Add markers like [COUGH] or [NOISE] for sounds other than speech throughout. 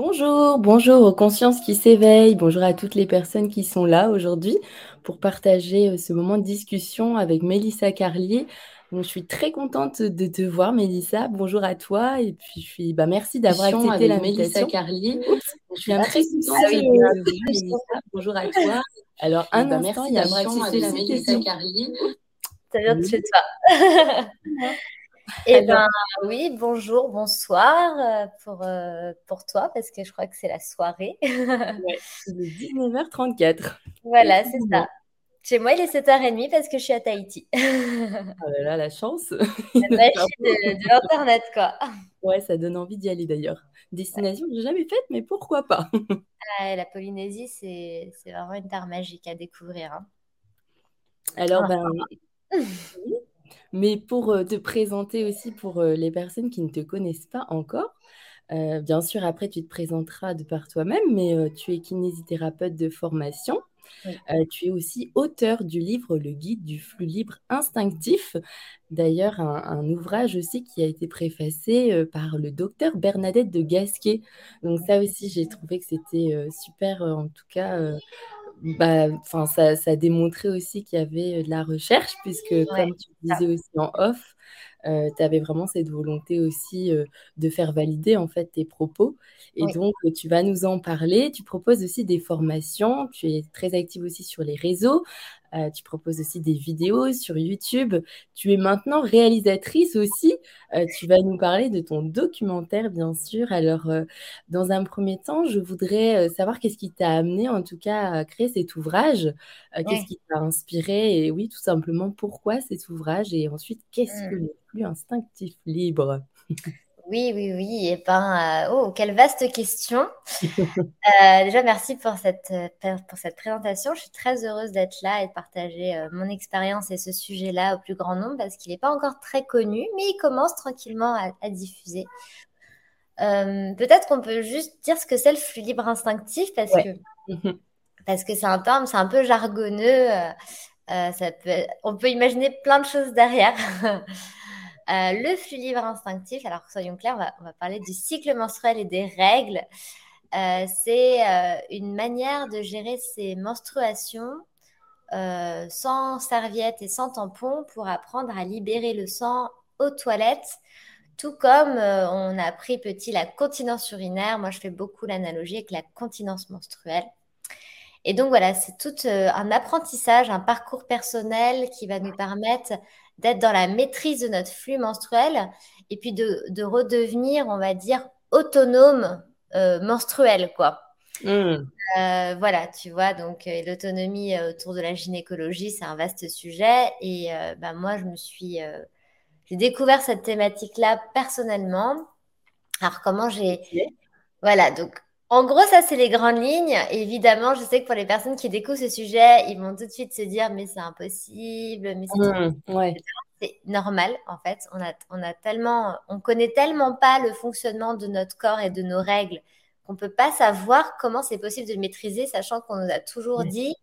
Bonjour, bonjour aux consciences qui s'éveillent, bonjour à toutes les personnes qui sont là aujourd'hui pour partager euh, ce moment de discussion avec Mélissa Carlier. Donc, je suis très contente de te voir, Mélissa. Bonjour à toi. Et puis, je suis, bah, merci d'avoir accepté la Mélissa Carlier. Je suis très contente ah de te voir, Mélissa. Bonjour à toi. Alors, un bah, instant, merci d'avoir accepté la Mélissa Carlier. Ça vient de chez toi. Eh bien, oui, bonjour, bonsoir euh, pour, euh, pour toi, parce que je crois que c'est la soirée. [LAUGHS] ouais, c'est 19h34. Voilà, c'est ça. Chez moi, il est 7h30 parce que je suis à Tahiti. oh [LAUGHS] là là, la chance. La de, de l'Internet, quoi. Ouais, ça donne envie d'y aller d'ailleurs. Destination que j'ai jamais faite, mais pourquoi pas? [LAUGHS] Ah, La Polynésie, c'est vraiment une terre magique à découvrir. Hein. Alors, ben, mais pour euh, te présenter aussi pour euh, les personnes qui ne te connaissent pas encore, euh, bien sûr, après, tu te présenteras de par toi-même, mais tu es kinésithérapeute de formation. tu es aussi auteur du livre Le guide du flux libre instinctif. D'ailleurs, un, ouvrage aussi qui a été préfacé par le docteur Bernadette de Gasquet. Donc ça aussi, j'ai trouvé que c'était super, en tout cas, bah, ça, démontré aussi qu'il y avait de la recherche, puisque comme tu disais aussi en off, euh, tu avais vraiment cette volonté aussi euh, de faire valider en fait tes propos. Et donc, tu vas nous en parler. Tu proposes aussi des formations. Tu es très active aussi sur les réseaux. Euh, tu proposes aussi des vidéos sur YouTube. Tu es maintenant réalisatrice aussi. tu vas nous parler de ton documentaire, bien sûr. Alors, dans un premier temps, je voudrais savoir qu'est-ce qui t'a amené, en tout cas, à créer cet ouvrage. Qu'est-ce qui t'a inspiré? Et oui, tout simplement, pourquoi cet ouvrage Et ensuite, qu'est-ce que mmh. le plus instinctif libre? Oui, oui, oui. Et eh ben, euh, oh, quelle vaste question. Euh, déjà, merci pour cette, euh, pour cette présentation. Je suis très heureuse d'être là et de partager mon expérience et ce sujet-là au plus grand nombre parce qu'il n'est pas encore très connu, mais il commence tranquillement à, diffuser. Peut-être qu'on peut juste dire ce que c'est le flux libre instinctif parce que parce que c'est un terme, c'est un peu jargonneux. Peut, on peut imaginer plein de choses derrière. [LAUGHS] Euh, le flux libre instinctif, alors soyons clairs, on va, parler du cycle menstruel et des règles. Euh, c'est euh, une manière de gérer ses menstruations sans serviette et sans tampon pour apprendre à libérer le sang aux toilettes. Tout comme on a appris petit la continence urinaire, moi je fais beaucoup l'analogie avec la continence menstruelle. Et donc voilà, c'est tout un apprentissage, un parcours personnel qui va nous permettre d'être dans la maîtrise de notre flux menstruel et puis de, redevenir, on va dire, autonome euh, menstruel, quoi. Mmh. Euh, voilà, tu vois, donc euh, l'autonomie autour de la gynécologie, c'est un vaste sujet. Et ben, moi, je me suis, j'ai découvert cette thématique-là personnellement. Alors, comment j'ai, voilà, donc en gros, ça, c'est les grandes lignes. évidemment, je sais que pour les personnes qui découvrent ce sujet, ils vont tout de suite se dire, mais c'est impossible, mais c'est mmh, normal, en fait. On a, on a tellement, on connaît tellement pas le fonctionnement de notre corps et de nos règles qu'on peut pas savoir comment c'est possible de le maîtriser, sachant qu'on nous a toujours dit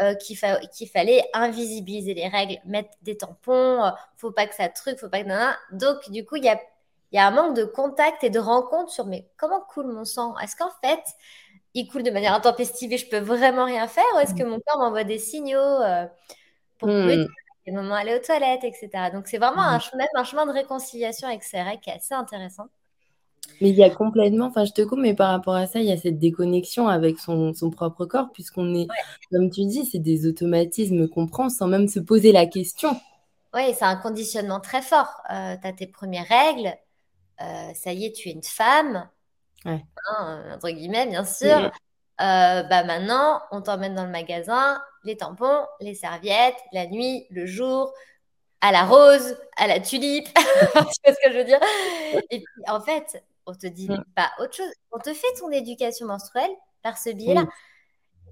euh, qu'il fallait invisibiliser les règles, mettre des tampons, euh, faut pas que ça truc, faut pas que... Donc, du coup, il y a il y a un manque de contact et de rencontre sur mais comment coule mon sang? Est-ce qu'en fait, il coule de manière intempestive et je peux vraiment rien faire? Ou est-ce que mon corps m'envoie des signaux euh, pour me dire moment aller aux toilettes, etc. Donc c'est vraiment un, hmm. un chemin de réconciliation avec ces règles qui est assez intéressant. Mais il y a complètement, enfin je te coupe, mais par rapport à ça, il y a cette déconnexion avec son, propre corps, puisqu'on est, comme tu dis, c'est des automatismes qu'on prend sans même se poser la question. Oui, c'est un conditionnement très fort. Euh, tu as tes premières règles, euh, ça y est, tu es une femme, hein, entre guillemets, bien sûr. Euh, bah maintenant, on t'emmène dans le magasin, les tampons, les serviettes, la nuit, le jour, à la rose, à la tulipe. [LAUGHS] tu vois ce que je veux dire? Et puis, en fait, on te dit pas autre chose. On te fait ton éducation menstruelle par ce biais-là.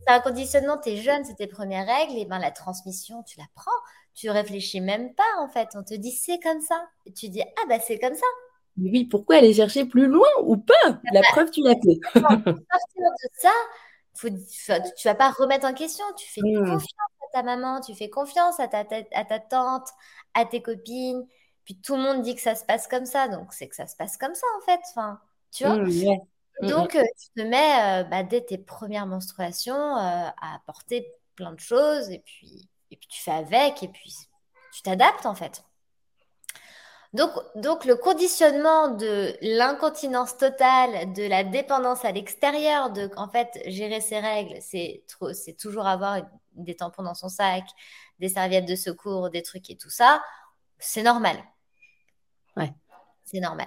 C'est un conditionnement, tu es jeune, c'est tes premières règles, et ben la transmission, tu la prends. Tu réfléchis même pas, en fait. On te dit c'est comme ça. Et tu dis ah bah c'est comme ça oui, pourquoi aller chercher plus loin ou pas? La preuve, tu l'as fait. [LAUGHS] partir de ça, faut, tu vas pas remettre en question. Tu fais mmh. confiance à ta maman, tu fais confiance à ta, à ta tante, à tes copines. Puis tout le monde dit que ça se passe comme ça, donc c'est que ça se passe comme ça en fait. Enfin, tu vois? Mmh, Mmh, donc, mmh. tu te mets bah, dès tes premières menstruations à apporter plein de choses et puis, et puis tu fais avec et puis tu t'adaptes en fait. Donc, donc, le conditionnement de l'incontinence totale, de la dépendance à l'extérieur, de en fait gérer ses règles, c'est toujours avoir des tampons dans son sac, des serviettes de secours, des trucs et tout ça, c'est normal. Ouais. C'est normal.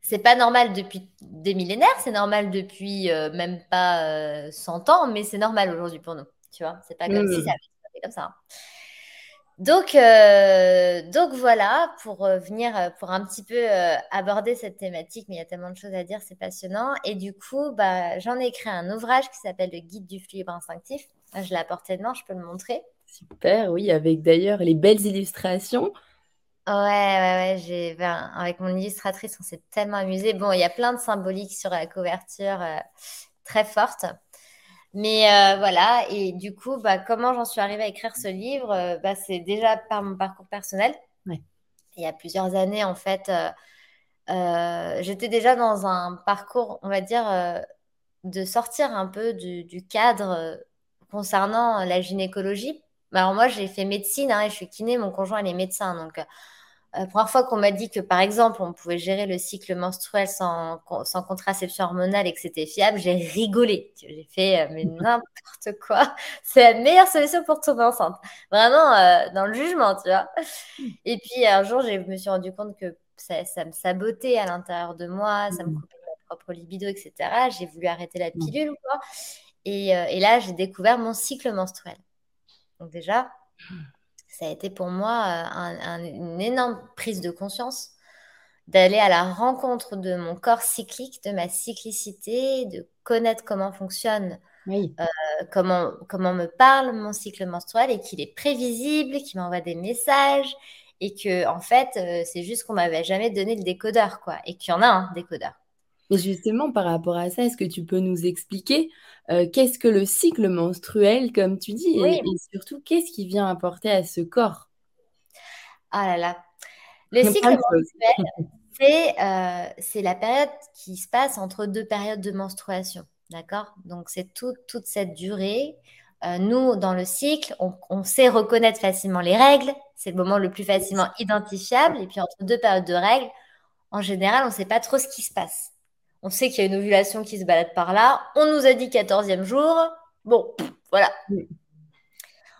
C'est pas normal depuis des millénaires, c'est normal depuis euh, même pas 100 euh, ans, mais c'est normal aujourd'hui pour nous. Tu vois, c'est pas comme si mmh. ça avait été comme ça. Hein. Donc, euh, donc voilà, pour venir, pour un petit peu aborder cette thématique, mais il y a tellement de choses à dire, c'est passionnant. Et du coup, bah, j'en ai écrit un ouvrage qui s'appelle Le guide du flux instinctif. Je l'ai apporté de main, je peux le montrer. Super, oui, avec d'ailleurs les belles illustrations. Ouais, ouais, ouais, j'ai, ben, avec mon illustratrice, on s'est tellement amusé. Bon, il y a plein de symboliques sur la couverture euh, très fortes. Mais euh, voilà, et du coup, bah, comment j'en suis arrivée à écrire ce livre euh, bah, C'est déjà par mon parcours personnel. Il y a plusieurs années, en fait, j'étais déjà dans un parcours, on va dire, de sortir un peu du, du cadre concernant la gynécologie bah, alors moi, j'ai fait médecine hein, et je suis kiné, mon conjoint, il est médecin. Donc, euh, la première fois qu'on m'a dit que, par exemple, on pouvait gérer le cycle menstruel sans, sans contraception hormonale et que c'était fiable, j'ai rigolé. J'ai fait, euh, mais [LAUGHS] n'importe quoi. C'est la meilleure solution pour tomber enceinte. Vraiment, euh, dans le jugement, tu vois. Et puis, un jour, je me suis rendu compte que ça, ça me sabotait à l'intérieur de moi, ça me mmh. coupait ma propre libido, etc. J'ai voulu arrêter la mmh. pilule, quoi. Et, et là, j'ai découvert mon cycle menstruel. Donc déjà, ça a été pour moi euh, une énorme prise de conscience d'aller à la rencontre de mon corps cyclique, de ma cyclicité, de connaître comment fonctionne, euh, comment, comment me parle mon cycle menstruel et qu'il est prévisible, qu'il m'envoie des messages et que en fait, euh, c'est juste qu'on m'avait jamais donné le décodeur, quoi, et qu'il y en a un décodeur. Et justement, par rapport à ça, est-ce que tu peux nous expliquer euh, qu'est-ce que le cycle menstruel, comme tu dis, et, surtout qu'est-ce qui vient apporter à ce corps? Ah là là. Le cycle menstruel, [LAUGHS] euh, c'est la période qui se passe entre deux périodes de menstruation. D'accord? Donc, c'est toute cette durée. Euh, nous, dans le cycle, on, on, sait reconnaître facilement les règles. C'est le moment le plus facilement identifiable. Et puis, entre deux périodes de règles, en général, on ne sait pas trop ce qui se passe. On sait qu'il y a une ovulation qui se balade par là. On nous a dit 14e jour. Bon, voilà.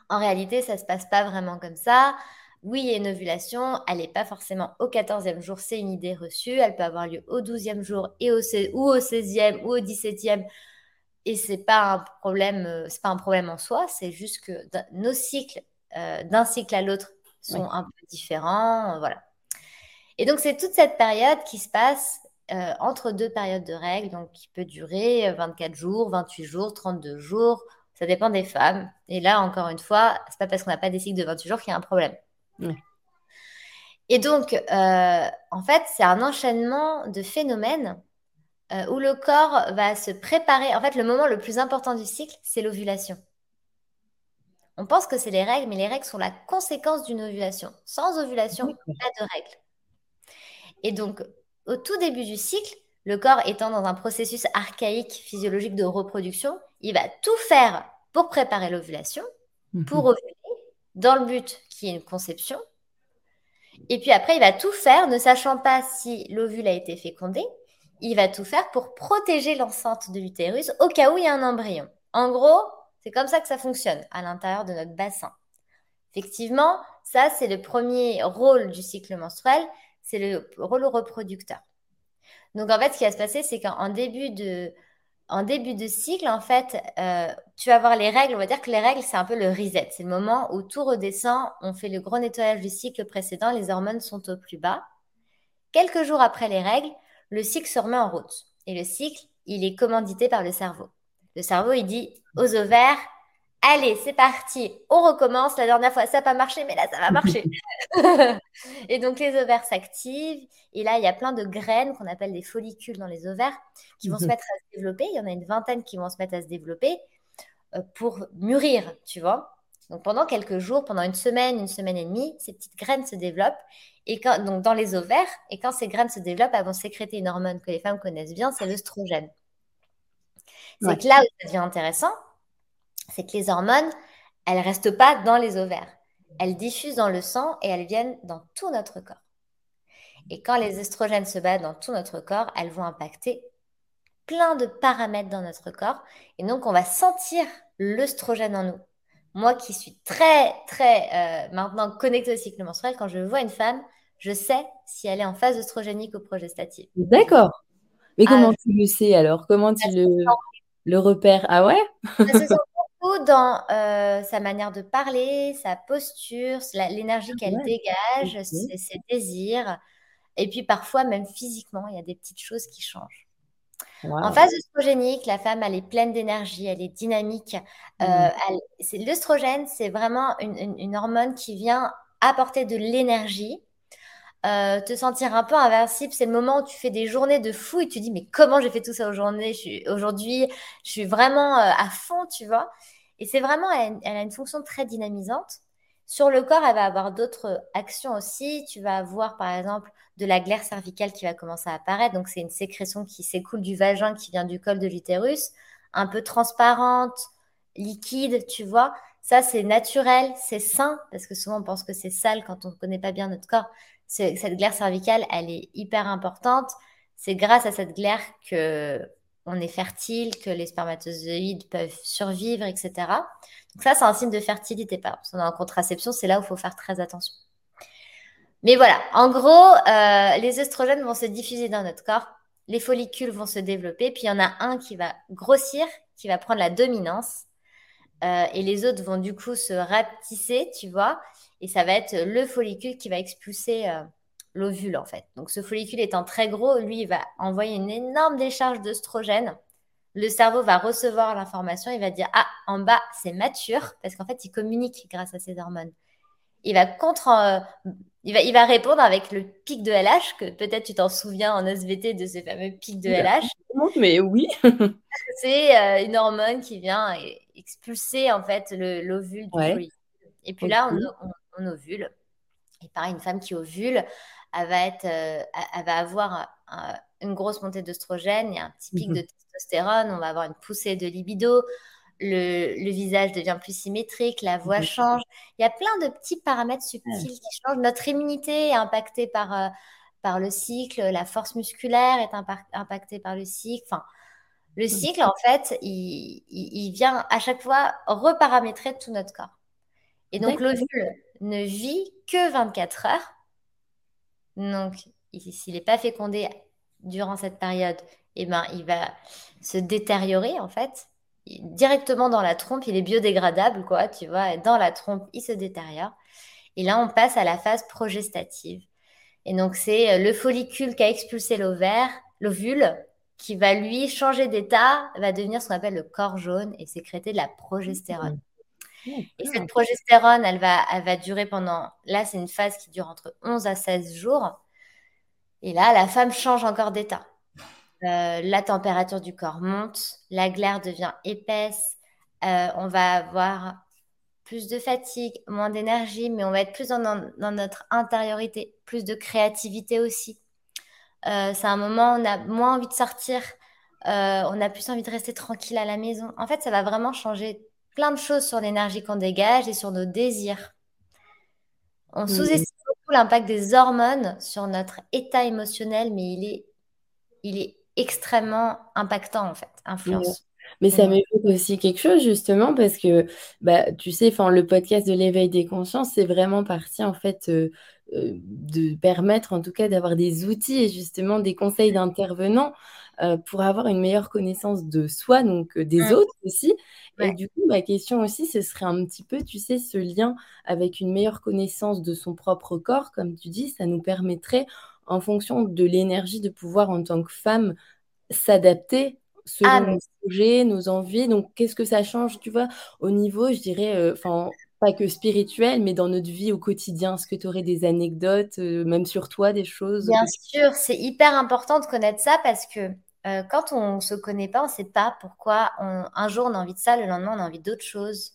En réalité, ça ne se passe pas vraiment comme ça. Oui, il y a une ovulation. Elle n'est pas forcément au 14e jour. C'est une idée reçue. Elle peut avoir lieu au 12e jour et au, ou au 16e ou au 17e. Et ce n'est pas, un problème, euh, pas un problème en soi. C'est juste que nos cycles, euh, d'un cycle à l'autre, sont un peu différents. Voilà. Et donc, c'est toute cette période qui se passe euh, entre deux périodes de règles, donc qui peut durer 24 euh, jours, 28 jours, 32 jours. Ça dépend des femmes. Et là, encore une fois, c'est pas parce qu'on n'a pas des cycles de 28 jours qu'il y a un problème. Et donc, euh, en fait, c'est un enchaînement de phénomènes où le corps va se préparer. En fait, le moment le plus important du cycle, c'est l'ovulation. On pense que c'est les règles, mais les règles sont la conséquence d'une ovulation. Sans ovulation, pas de règles. Et donc, au tout début du cycle, le corps étant dans un processus archaïque physiologique de reproduction, il va tout faire pour préparer l'ovulation, mhm. pour ovuler, dans le but qui est une conception. Et puis après, il va tout faire, ne sachant pas si l'ovule a été fécondé, il va tout faire pour protéger l'enceinte de l'utérus au cas où il y a un embryon. En gros, c'est comme ça que ça fonctionne à l'intérieur de notre bassin. Effectivement, ça, c'est le premier rôle du cycle menstruel, c'est le rôle reproducteur. Donc en fait, ce qui va se passer, c'est qu'en début de, en début de cycle, en fait, euh, tu vas avoir les règles. On va dire que les règles, c'est un peu le reset. C'est le moment où tout redescend. On fait le gros nettoyage du cycle précédent. Les hormones sont au plus bas. Quelques jours après les règles, le cycle se remet en route. Et le cycle, il est commandité par le cerveau. Le cerveau, il dit aux ovaires, Allez, c'est parti, on recommence. La dernière fois, ça n'a pas marché, mais là, ça va marcher. [LAUGHS] [LAUGHS] et donc, les ovaires s'activent. Et là, il y a plein de graines qu'on appelle des follicules dans les ovaires qui vont se [LAUGHS] mettre à se développer. Il y en a une vingtaine qui vont se mettre à se développer euh, pour mûrir, tu vois. Donc pendant quelques jours, pendant une semaine, une semaine et demie, ces petites graines se développent et quand, donc dans les ovaires. Et quand ces graines se développent, elles vont sécréter une hormone que les femmes connaissent bien, c'est l'œstrogène. C'est que là où ça devient intéressant, c'est que les hormones, elles ne restent pas dans les ovaires. Elles diffusent dans le sang et elles viennent dans tout notre corps. Et quand les estrogènes se battent dans tout notre corps, elles vont impacter plein de paramètres dans notre corps. Et donc, on va sentir l'œstrogène en nous. Moi qui suis très, très euh, maintenant connectée au cycle menstruel, quand je vois une femme, je sais si elle est en phase œstrogénique ou progestative. D'accord. Mais comment ah, tu le sais alors? Comment tu le, le repères? Ah ouais? Ça se sent beaucoup dans euh, sa manière de parler, sa posture, l'énergie ah qu'elle dégage, ses, désirs. Et puis parfois, même physiquement, il y a des petites choses qui changent. En phase œstrogénique, la femme, elle est pleine d'énergie, elle est dynamique. Euh, mmh. L'œstrogène, c'est vraiment une, hormone qui vient apporter de l'énergie, euh, te sentir un peu invincible. C'est le moment où tu fais des journées de fou et tu dis, mais comment j'ai fait tout ça aujourd'hui? Je, suis vraiment euh, à fond, tu vois? Et c'est vraiment, elle, a une fonction très dynamisante. Sur le corps, elle va avoir d'autres actions aussi. Tu vas avoir, par exemple, de la glaire cervicale qui va commencer à apparaître. Donc, c'est une sécrétion qui s'écoule du vagin, qui vient du col de l'utérus, un peu transparente, liquide, tu vois? Ça, c'est naturel, c'est sain, parce que souvent, on pense que c'est sale quand on ne connaît pas bien notre corps. Cette glaire cervicale, elle est hyper importante. C'est grâce à cette glaire que on est fertile, que les spermatozoïdes peuvent survivre, etc. Donc ça, c'est un signe de fertilité. Par exemple, en contraception, c'est là où il faut faire très attention. Mais voilà, en gros, euh, les oestrogènes vont se diffuser dans notre corps, les follicules vont se développer, puis il y en a un qui va grossir, qui va prendre la dominance, euh, et les autres vont du coup se rapetisser, tu vois, et ça va être le follicule qui va expulser euh, l'ovule en fait. Donc ce follicule étant très gros, lui, il va envoyer une énorme décharge d'œstrogène. Le cerveau va recevoir l'information, il va dire ah en bas c'est mature parce qu'en fait il communique grâce à ces hormones. Il va contre, il va, il va répondre avec le pic de LH, que peut-être tu t'en souviens en SVT de ce fameux pic de LH. Mais oui. [LAUGHS] c'est euh, une hormone qui vient expulser en fait l'ovule du follicule. Et puis là, on, ovule. Et pareil, une femme qui ovule, elle va, être, euh, elle va avoir une grosse montée d'œstrogène et un petit pic mhm. de testostérone. On va avoir une poussée de libido le, visage devient plus symétrique, la voix change. Il y a plein de petits paramètres subtils qui changent. Notre immunité est impactée par, euh, par le cycle, la force musculaire est impactée par le cycle. Enfin, le cycle, en fait, il, vient à chaque fois reparamétrer tout notre corps. Et donc, l'ovule ne vit que 24 heures. Donc, s'il n'est pas fécondé durant cette période, eh ben, il va se détériorer, en fait directement dans la trompe, il est biodégradable, quoi, tu vois, dans la trompe, il se détériore. Et là, on passe à la phase progestative. Et donc, c'est euh, le follicule qui a expulsé l'ovaire, l'ovule, qui va lui changer d'état, va devenir ce qu'on appelle le corps jaune et sécréter de la progestérone. Et cette progestérone, elle va, elle va durer pendant, là, c'est une phase qui dure entre 11 à 16 jours. Et là, la femme change encore d'état. Euh, la température du corps monte, la glaire devient épaisse, euh, on va avoir plus de fatigue, moins d'énergie, mais on va être plus dans, notre intériorité, plus de créativité aussi. Euh, c'est un moment où on a moins envie de sortir, on a plus envie de rester tranquille à la maison. En fait, ça va vraiment changer plein de choses sur l'énergie qu'on dégage et sur nos désirs. On sous-estime beaucoup l'impact des hormones sur notre état émotionnel, mais il est, il est extrêmement impactant en fait, influence. Mais ça m'évoque aussi quelque chose justement parce que bah, tu sais, le podcast de l'éveil des consciences, c'est vraiment parti en fait euh, euh, de permettre en tout cas d'avoir des outils et justement des conseils d'intervenants euh, pour avoir une meilleure connaissance de soi, donc des mmh. autres aussi. Et du coup, ma question aussi, ce serait un petit peu, tu sais, ce lien avec une meilleure connaissance de son propre corps, comme tu dis, ça nous permettrait en fonction de l'énergie de pouvoir en tant que femme s'adapter selon ah, nos projets, nos envies. Donc, qu'est-ce que ça change, tu vois, au niveau, je dirais, euh, enfin, pas que spirituel, mais dans notre vie au quotidien Est-ce que tu aurais des anecdotes, euh, même sur toi, des choses? Bien sûr, c'est hyper important de connaître ça parce que euh, quand on ne se connaît pas, on sait pas pourquoi un jour on a envie de ça, le lendemain on a envie d'autre chose.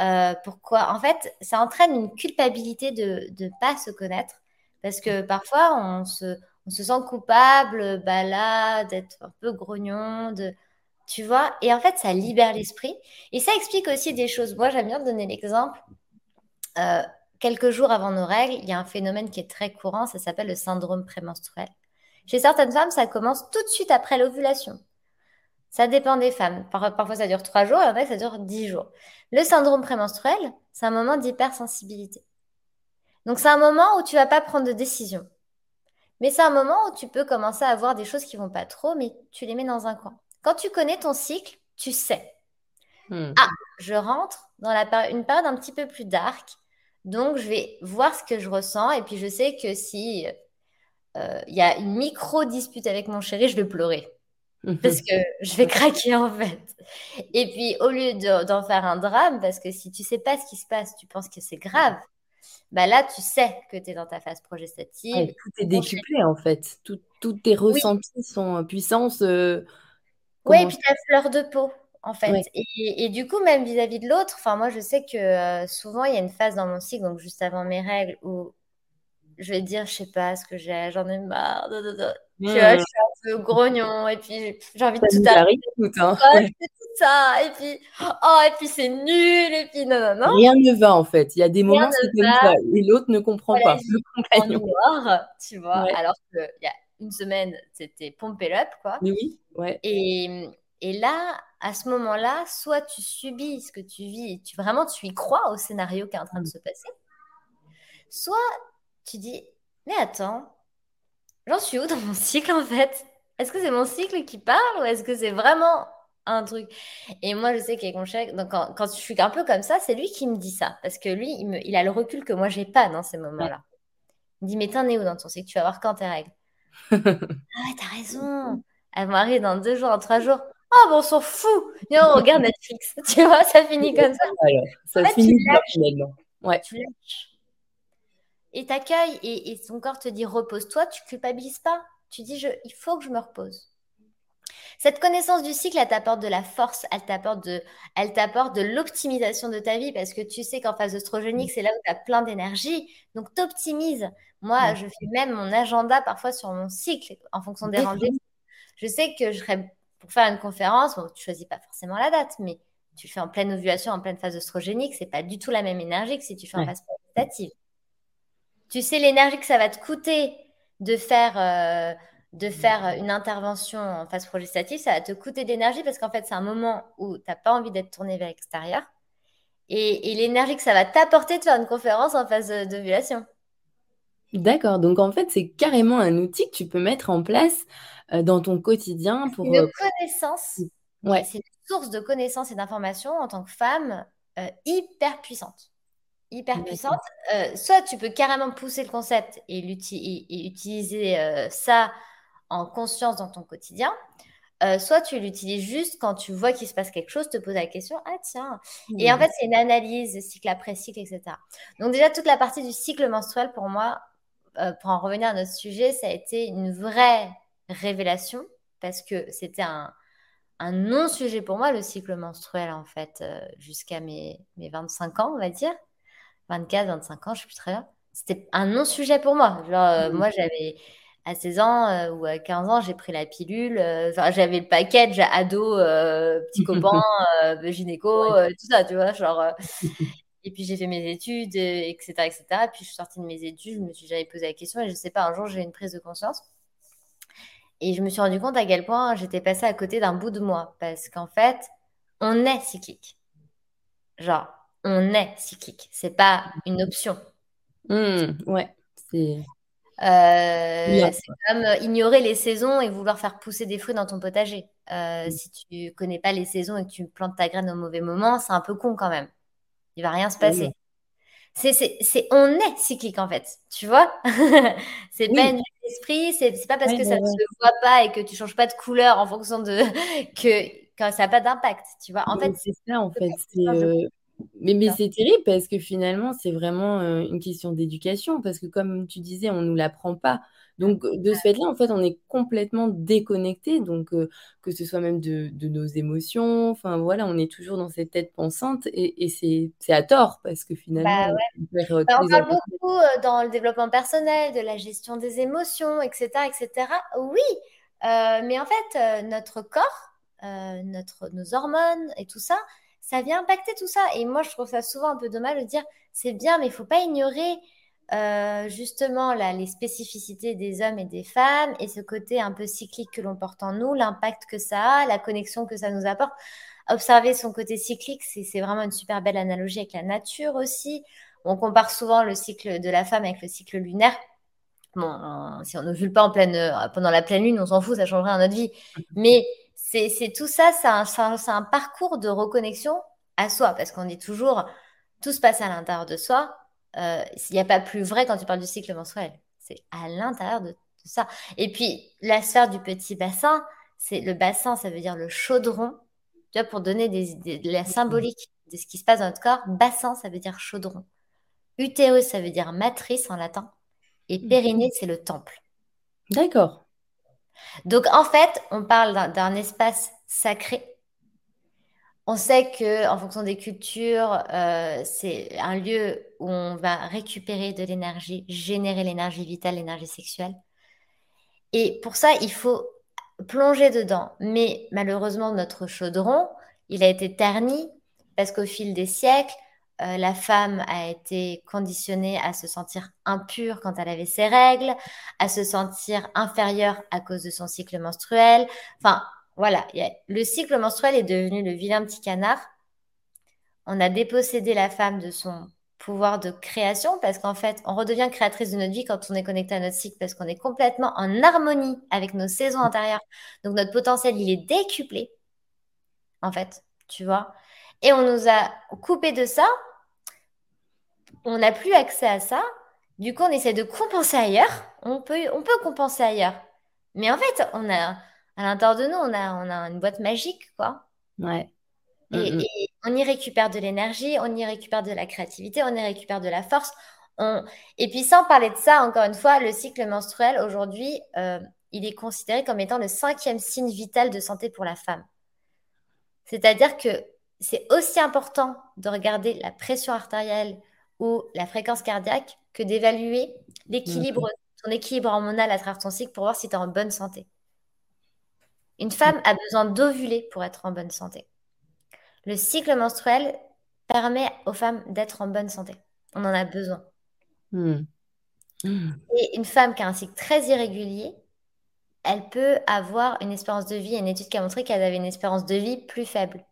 Euh, pourquoi? En fait, ça entraîne une culpabilité de ne pas se connaître. Parce que parfois, on se, on se sent coupable, bah là, d'être un peu grognon, de, tu vois. Et en fait, ça libère l'esprit. Et ça explique aussi des choses. Moi, j'aime bien donner l'exemple. Euh, quelques jours avant nos règles, il y a un phénomène qui est très courant, ça s'appelle le syndrome prémenstruel. Chez certaines femmes, ça commence tout de suite après l'ovulation. Ça dépend des femmes. parfois, ça dure trois jours et en fait, ça dure dix jours. Le syndrome prémenstruel, c'est un moment d'hypersensibilité. Donc, c'est un moment où tu vas pas prendre de décision. Mais c'est un moment où tu peux commencer à voir des choses qui vont pas trop, mais tu les mets dans un coin. Quand tu connais ton cycle, tu sais. Hmm. Ah, je rentre dans la une période un petit peu plus dark. Donc, je vais voir ce que je ressens. Et puis, je sais que si euh, il y a une micro-dispute avec mon chéri, je vais pleurer. [LAUGHS] Parce que je vais craquer, en fait. Et puis, au lieu d'en faire un drame, parce que si tu sais pas ce qui se passe, tu penses que c'est grave, bah là, tu sais que tu es dans ta phase progestative. tout est décuplé, en fait. tous tes ressentis sont puissance. Euh, oui, et puis ta fleur de peau en fait. Et, du coup, même vis-à-vis de l'autre, enfin, moi, je sais que euh, souvent, il y a une phase dans mon cycle, donc juste avant mes règles, où je vais dire, je sais pas ce que j'ai, j'en ai marre, de, je, suis un peu grognon, et puis j'ai envie de tout arrêter. Tout, hein. tout ça, et puis, oh, et puis c'est nul, et puis non, non, non. Rien ne va, en fait. Il y a des moments, c'est comme ça, et l'autre ne comprend pas. Le compagnon. Noir, tu vois, alors qu'il y a une semaine, c'était pump up, quoi. Oui, ouais. Et, et là, à ce moment-là, soit tu subis ce que tu vis, tu vraiment tu y crois au scénario qui est en train de se passer, soit tu dis mais attends, j'en suis où dans mon cycle en fait? Est-ce que c'est mon cycle qui parle ou est-ce que c'est vraiment un truc? Et moi, je sais qu'avec mon chèque, donc quand, je suis un peu comme ça, c'est lui qui me dit ça. Parce que lui, il, me, il a le recul que moi j'ai pas dans ces moments-là. Il me dit mais t'en es où dans ton cycle? Tu vas voir quand tes règles Ah ouais, t'as raison. Elle m'arrive dans deux jours, dans trois jours. Oh, bon, on s'en fout. Et on regarde Netflix. [LAUGHS] Tu vois, ça finit comme ça. ça finit finalement. Ouais. Tu lâches. Et t'accueilles et, et ton corps te dit repose-toi, tu culpabilises pas. Tu dis je, il faut que je me repose. Cette connaissance du cycle, elle t'apporte de la force, elle t'apporte de, elle t'apporte de l'optimisation de ta vie parce que tu sais qu'en phase oestrogénique, c'est là où tu as plein d'énergie. Donc, t'optimises. Moi, je fais même mon agenda parfois sur mon cycle en fonction des rendez-vous. Je sais que je serai pour faire une conférence, bon, tu choisis pas forcément la date, mais tu fais en pleine ovulation, en pleine phase oestrogénique, c'est pas du tout la même énergie que si tu fais en phase progestative. Tu sais l'énergie que ça va te coûter de faire, euh, de faire une intervention en phase progestative, ça va te coûter d'énergie parce qu'en fait, c'est un moment où tu n'as pas envie d'être tourné vers l'extérieur. Et, et l'énergie que ça va t'apporter de faire une conférence en phase d'ovulation. D'accord, donc en fait, c'est carrément un outil que tu peux mettre en place euh, dans ton quotidien pour... Une euh, connaissance, ouais. c'est une source de connaissances et d'informations en tant que femme euh, hyper puissante. Hyper puissante. soit tu peux carrément pousser le concept et, et utiliser ça en conscience dans ton quotidien, soit tu l'utilises juste quand tu vois qu'il se passe quelque chose, te poses la question, ah tiens. Et en fait, c'est une analyse cycle après cycle, etc. Donc déjà, toute la partie du cycle menstruel, pour moi, pour en revenir à notre sujet, ça a été une vraie révélation parce que c'était un, non-sujet pour moi, le cycle menstruel, en fait, euh, jusqu'à mes, mes 25 ans, on va dire. 24, 25 ans, je sais plus très bien. C'était un non-sujet pour moi. Genre, euh, mmh moi, j'avais à 16 ans euh, ou à 15 ans, j'ai pris la pilule. j'avais le package ado, petit [LAUGHS] copain, gynéco, tout ça, tu vois. Genre, [LAUGHS] et puis j'ai fait mes études, etc., etc. Puis je suis sortie de mes études, je me suis jamais posé la question et je sais pas, un jour, j'ai eu une prise de conscience et je me suis rendu compte à quel point j'étais passée à côté d'un bout de moi. Parce qu'en fait, on est cyclique. Genre, on est cyclique. C'est pas une option. Mmh, ouais, c'est. Euh, c'est comme ignorer les saisons et vouloir faire pousser des fruits dans ton potager. Euh, mmh. Si tu connais pas les saisons et que tu plantes ta graine au mauvais moment, c'est un peu con quand même. Il va rien se passer c'est, on est cyclique en fait, tu vois? [LAUGHS] c'est pas une esprit, c'est, pas parce que ça ne se voit pas et que tu changes pas de couleur en fonction de [LAUGHS] que, ça n'a pas d'impact, tu vois? En fait, c'est ça en fait. Euh, mais, mais c'est terrible parce que finalement, c'est vraiment euh, une question d'éducation parce que comme tu disais, on nous l'apprend pas. Donc, de ce fait-là, en fait, on est complètement déconnecté, donc que ce soit même de, nos émotions, enfin voilà, on est toujours dans cette tête pensante et, c'est à tort parce que finalement, bah on, bah, on parle beaucoup dans le développement personnel, de la gestion des émotions, etc., etc. Oui, mais en fait, notre corps, notre, nos hormones et tout ça, ça vient impacter tout ça. Et moi, je trouve ça souvent un peu dommage de dire c'est bien, mais il faut pas ignorer euh, justement là, les spécificités des hommes et des femmes et ce côté un peu cyclique que l'on porte en nous, l'impact que ça a, la connexion que ça nous apporte. Observer son côté cyclique, c'est vraiment une super belle analogie avec la nature aussi. On compare souvent le cycle de la femme avec le cycle lunaire. Bon, si on ne vule pas en pleine, euh, pendant la pleine lune, on s'en fout, ça changerait notre vie. Mais c'est tout ça, c'est un, un, parcours de reconnexion à soi, parce qu'on dit toujours, tout se passe à l'intérieur de soi. Euh, il n'y a pas plus vrai quand tu parles du cycle menstruel. C'est à l'intérieur de, ça. Et puis, la sphère du petit bassin, c'est le bassin, ça veut dire le chaudron. Tu vois, pour donner des, de la symbolique de ce qui se passe dans notre corps, bassin, ça veut dire chaudron. Utérus, ça veut dire matrice en latin. Et mmh. périnée, c'est le temple. D'accord. Donc en fait, on parle d'un espace sacré. On sait que en fonction des cultures, euh, c'est un lieu où on va récupérer de l'énergie, générer l'énergie vitale, l'énergie sexuelle. Et pour ça, il faut plonger dedans. Mais malheureusement, notre chaudron, il a été terni parce qu'au fil des siècles, euh, la femme a été conditionnée à se sentir impure quand elle avait ses règles, à se sentir inférieure à cause de son cycle menstruel. Enfin, voilà, le cycle menstruel est devenu le vilain petit canard. On a dépossédé la femme de son pouvoir de création parce qu'en fait, on redevient créatrice de notre vie quand on est connecté à notre cycle parce qu'on est complètement en harmonie avec nos saisons intérieures. Donc notre potentiel, il est décuplé, en fait, tu vois? Et on nous a coupé de ça. On n'a plus accès à ça. Du coup, on essaie de compenser ailleurs. On peut, on peut compenser ailleurs. Mais en fait, on a, à l'intérieur de nous, on a, on a une boîte magique, quoi. Ouais. Et, on y récupère de l'énergie, on y récupère de la créativité, on y récupère de la force. On... Et puis sans parler de ça, encore une fois, le cycle menstruel, aujourd'hui, euh, il est considéré comme étant le cinquième signe vital de santé pour la femme. C'est-à-dire que c'est aussi important de regarder la pression artérielle ou la fréquence cardiaque que d'évaluer l'équilibre, ton équilibre hormonal à travers ton cycle pour voir si tu es en bonne santé. Une femme a besoin d'ovuler pour être en bonne santé. Le cycle menstruel permet aux femmes d'être en bonne santé. On en a besoin. Hmm. Et une femme qui a un cycle très irrégulier, elle peut avoir une espérance de vie. Une étude qui a montré qu'elle avait une espérance de vie plus faible.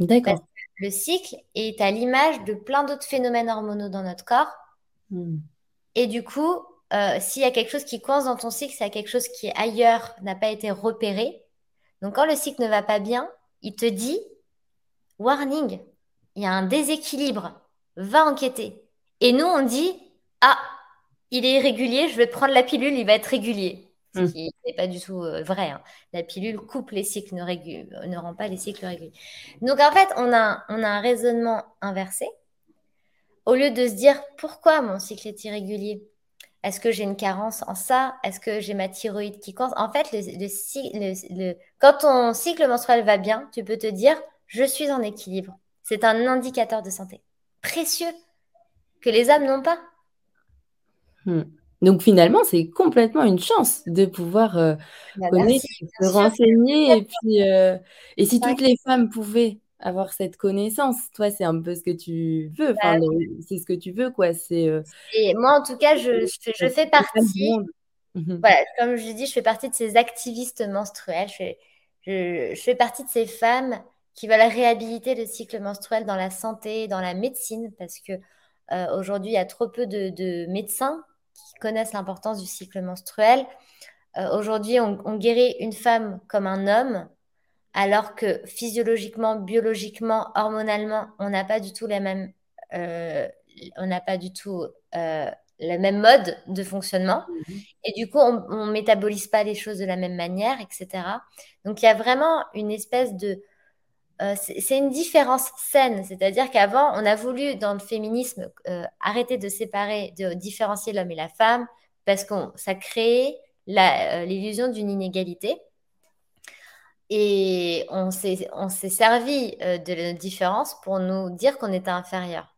D'accord. Le cycle est à l'image de plein d'autres phénomènes hormonaux dans notre corps. Hmm. Et du coup, euh, s'il y a quelque chose qui coince dans ton cycle, c'est quelque chose qui est ailleurs, n'a pas été repéré. Donc quand le cycle ne va pas bien, il te dit, warning, il y a un déséquilibre, va enquêter. Et nous, on dit, ah, il est irrégulier, je vais prendre la pilule, il va être régulier. Ce mmh. qui n'est pas du tout euh, vrai. Hein. La pilule coupe les cycles, ne, ne, rend pas les cycles réguliers. Donc en fait, on a, on a un raisonnement inversé. Au lieu de se dire pourquoi mon cycle est irrégulier? Est-ce que j'ai une carence en ça? Est-ce que j'ai ma thyroïde qui coince? En fait, le, quand ton cycle menstruel va bien, tu peux te dire je suis en équilibre. C'est un indicateur de santé précieux que les âmes n'ont pas. Mmh. Donc finalement, c'est complètement une chance de pouvoir euh, bah, connaître, se renseigner. Et puis, euh, et si toutes les femmes pouvaient avoir cette connaissance, toi, c'est un peu ce que tu veux. Bah c'est ce que tu veux, quoi. C'est. Euh, et moi, en tout cas, je, je, fais partie. Mmh voilà, comme je dis, je fais partie de ces activistes menstruels. Je, je, je fais partie de ces femmes qui veulent réhabiliter le cycle menstruel dans la santé, dans la médecine, parce que aujourd'hui, il y a trop peu de, de médecins qui connaissent l'importance du cycle menstruel. Euh, aujourd'hui, on, guérit une femme comme un homme, alors que physiologiquement, biologiquement, hormonalement, on n'a pas du tout la même, euh, on n'a pas du tout euh, le même mode de fonctionnement. Mhm. Et du coup, on ne métabolise pas les choses de la même manière, etc. Donc, il y a vraiment une espèce de euh, c'est une différence saine. C'est-à-dire qu'avant, on a voulu, dans le féminisme, euh, arrêter de séparer, de différencier l'homme et la femme, parce que ça crée l'illusion d'une inégalité. Et on s'est servi de notre différence pour nous dire qu'on était inférieur.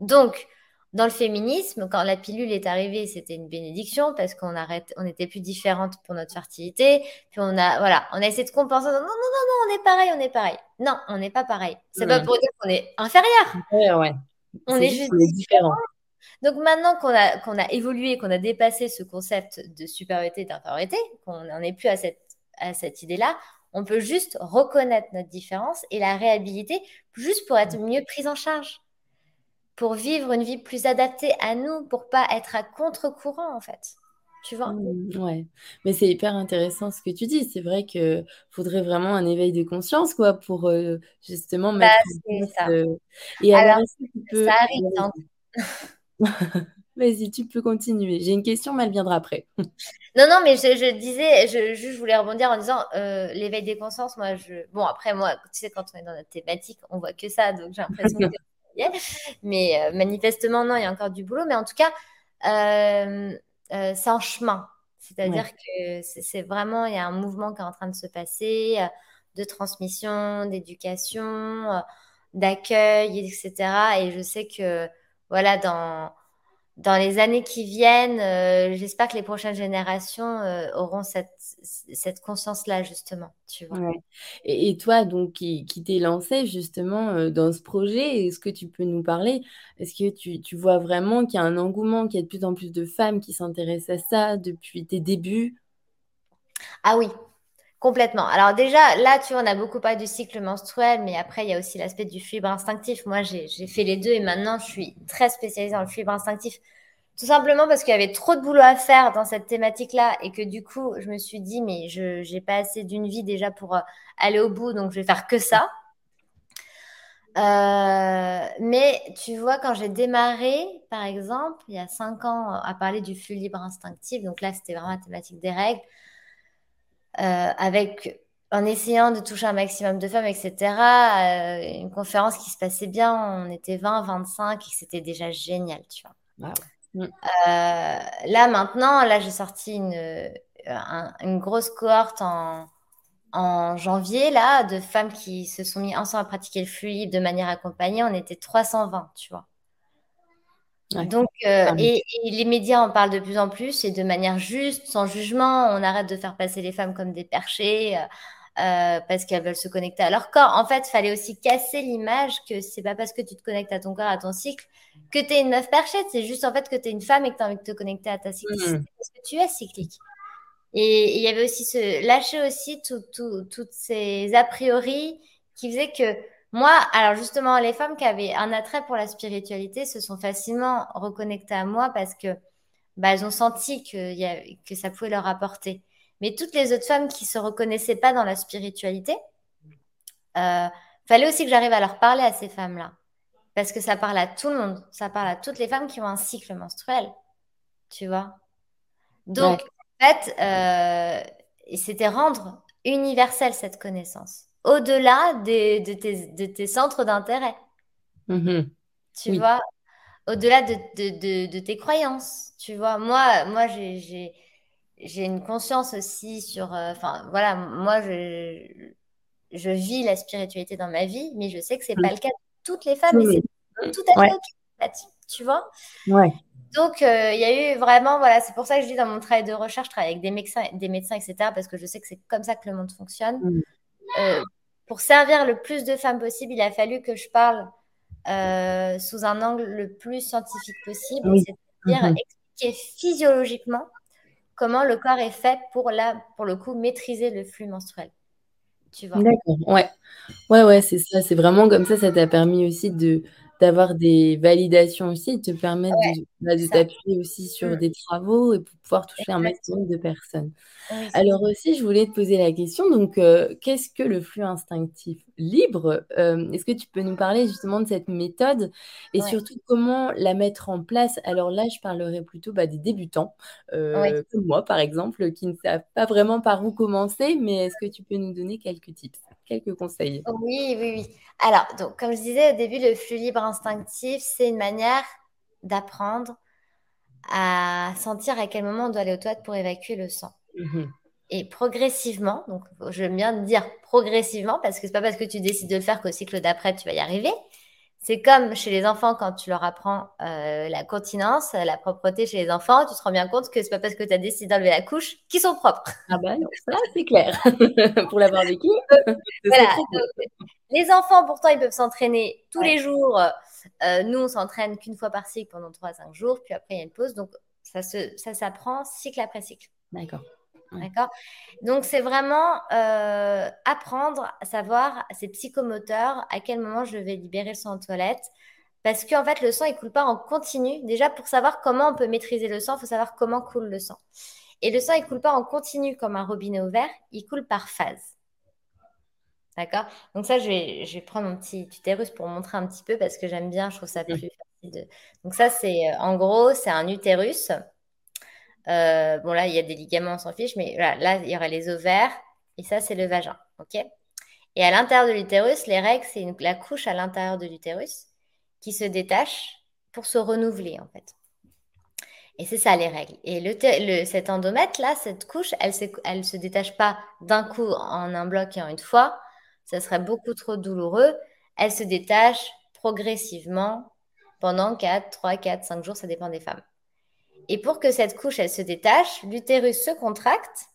Donc, dans le féminisme, quand la pilule est arrivée, c'était une bénédiction parce qu'on arrête, on était plus différente pour notre fertilité. Puis on a, voilà, on a essayé de compenser. Non, non, non, non, on est pareil, on est pareil. Non, on n'est pas pareil. C'est pas pour dire qu'on est inférieur. Ouais, ouais. On est, juste différent. Donc maintenant qu'on a, qu'on a évolué, qu'on a dépassé ce concept de supériorité et d'infériorité, qu'on n'en est plus à cette, à cette idée-là, on peut juste reconnaître notre différence et la réhabiliter juste pour être mieux prise en charge pour vivre une vie plus adaptée à nous, pour pas être à contre-courant en fait. Tu vois? Mmh, Ouais, mais c'est hyper intéressant ce que tu dis. C'est vrai qu'il faudrait vraiment un éveil de conscience quoi pour euh, justement bah, mettre. ça. Euh, et alors, ça arrive. [LAUGHS] Vas-y, tu peux continuer. J'ai une question, mais elle viendra après. [LAUGHS] non, non, mais je, disais, je, je, voulais rebondir en disant euh, l'éveil des consciences. Moi, je. Bon, après, moi, tu sais, quand on est dans notre thématique, on voit que ça. Donc, j'ai l'impression [LAUGHS] que mais euh, manifestement, non, il y a encore du boulot. Mais en tout cas, euh, euh, c'est en chemin. C'est-à-dire que c'est vraiment, il y a un mouvement qui est en train de se passer, de transmission, d'éducation, d'accueil, etc. Et je sais que, voilà, dans dans les années qui viennent, euh, j'espère que les prochaines générations euh, auront cette, cette conscience-là, justement. Tu vois. Et, toi, donc, qui, qui t'es lancé justement euh, dans ce projet, est-ce que tu peux nous parler? Est-ce que tu, tu, vois vraiment qu'il y a un engouement, qu'il y a de plus en plus de femmes qui s'intéressent à ça depuis tes débuts? Ah oui, Complètement. Alors déjà, là, tu vois, on a beaucoup parlé du cycle menstruel, mais après, il y a aussi l'aspect du fibre instinctif. Moi, j'ai fait les deux et maintenant, je suis très spécialisée dans le fibre instinctif. Tout simplement parce qu'il y avait trop de boulot à faire dans cette thématique-là et que du coup, je me suis dit, mais je n'ai pas assez d'une vie déjà pour euh, aller au bout, donc je vais faire que ça. Euh, mais tu vois, quand j'ai démarré, par exemple, il y a cinq ans, à parler du flux libre instinctif, donc là, c'était vraiment la thématique des règles. Euh, avec en essayant de toucher un maximum de femmes, etc. Euh, une conférence qui se passait bien, on était 20, 25 et c'était déjà génial, tu vois. Mm. Euh, là maintenant, là j'ai sorti une, une grosse cohorte en, en, janvier là de femmes qui se sont mis ensemble à pratiquer le flux libre de manière accompagnée. On était 320, tu vois. Donc, euh, et, les médias en parlent de plus en plus et de manière juste, sans jugement. On arrête de faire passer les femmes comme des perchés euh, euh, parce qu'elles veulent se connecter à leur corps. En fait, il fallait aussi casser l'image que c'est pas parce que tu te connectes à ton corps, à ton cycle, que tu es une meuf perchée. C'est juste en fait que tu es une femme et que tu as envie de te connecter à ta cyclicité mmh. parce que tu es cyclique. Et il y avait aussi ce lâcher aussi toutes ces a priori qui faisaient que moi, alors justement, les femmes qui avaient un attrait pour la spiritualité se sont facilement reconnectées à moi parce que bah, elles ont senti que, que ça pouvait leur apporter. Mais toutes les autres femmes qui se reconnaissaient pas dans la spiritualité, euh, fallait aussi que j'arrive à leur parler à ces femmes-là. Parce que ça parle à tout le monde. Ça parle à toutes les femmes qui ont un cycle menstruel. Tu vois? Donc, en fait, euh, c'était rendre universelle cette connaissance au-delà de, tes, centres d'intérêt. Mm-hmm. Tu vois Au-delà de, tes croyances. Tu vois Moi, moi j'ai une conscience aussi sur. Euh, enfin, voilà, moi, je, je vis la spiritualité dans ma vie, mais je sais que c'est n'est pas mm. le cas de toutes les femmes. Et c'est tout à fait OK. Tu vois Ouais. Donc, euh, il y a eu vraiment, voilà, c'est pour ça que je dis dans mon travail de recherche, je travaille avec des médecins, des médecins etc., parce que je sais que c'est comme ça que le monde fonctionne. Euh, pour servir le plus de femmes possible, il a fallu que je parle euh, sous un angle le plus scientifique possible, c'est-à-dire mhm. expliquer physiologiquement comment le corps est fait pour, la, pour le coup maîtriser le flux menstruel. Tu vois D'accord, ouais. Ouais, ouais, c'est ça. C'est vraiment comme ça, ça t'a permis aussi de d'avoir des validations aussi, de te permettre de, bah, t'appuyer aussi sur mmh. des travaux et pour pouvoir toucher un maximum de personnes. Alors aussi, je voulais te poser la question, donc euh, qu'est-ce que le flux instinctif libre euh, Est-ce que tu peux nous parler justement de cette méthode et surtout comment la mettre en place? Alors là, je parlerai plutôt bah, des débutants, euh, comme moi par exemple, qui ne savent pas vraiment par où commencer, mais est-ce que tu peux nous donner quelques tips quelques conseils? Oui, oui, oui. Alors, donc, comme je disais au début, le flux libre instinctif, c'est une manière d'apprendre à sentir à quel moment on doit aller aux toilettes pour évacuer le sang. Mhm. Et progressivement, donc j'aime bien dire progressivement parce que c'est pas parce que tu décides de le faire qu'au cycle d'après tu vas y arriver. C'est comme chez les enfants quand tu leur apprends euh, la continence, la propreté chez les enfants, tu te rends bien compte que c'est pas parce que tu as décidé d'enlever la couche qu'ils sont propres. Ah ben non, ça c'est clair. [LAUGHS] Pour l'avoir vécu. [LAUGHS] voilà. les enfants pourtant ils peuvent s'entraîner tous les jours. Euh, nous on s'entraîne qu'une fois par cycle pendant 3 à 5 jours, puis après il y a une pause. Donc ça s'apprend ça cycle après cycle. D'accord. D'accord? Donc, c'est vraiment euh, apprendre à savoir, c'est psychomoteur, à quel moment je vais libérer le sang en toilette. Parce qu'en fait, le sang, il coule pas en continu. Déjà, pour savoir comment on peut maîtriser le sang, il faut savoir comment coule le sang. Et le sang, il coule pas en continu comme un robinet ouvert, il coule par phase. D'accord Donc ça, je vais, je vais prendre mon petit utérus pour montrer un petit peu parce que j'aime bien, je trouve ça plus facile de... Donc ça, c'est euh, en gros, c'est un utérus. Euh, bon, là, il y a des ligaments, on s'en fiche, mais là, il y aura les ovaires et ça, c'est le vagin. OK? Et à l'intérieur de l'utérus, les règles, c'est la couche à l'intérieur de l'utérus qui se détache pour se renouveler, en fait. Et c'est ça les règles. Et le, cet endomètre, là, cette couche, elle ne se détache pas d'un coup en un bloc et en une fois. Ça serait beaucoup trop douloureux. Elle se détache progressivement pendant 4, 3, 4, 5 jours, ça dépend des femmes. Et pour que cette couche, elle se détache, l'utérus se contracte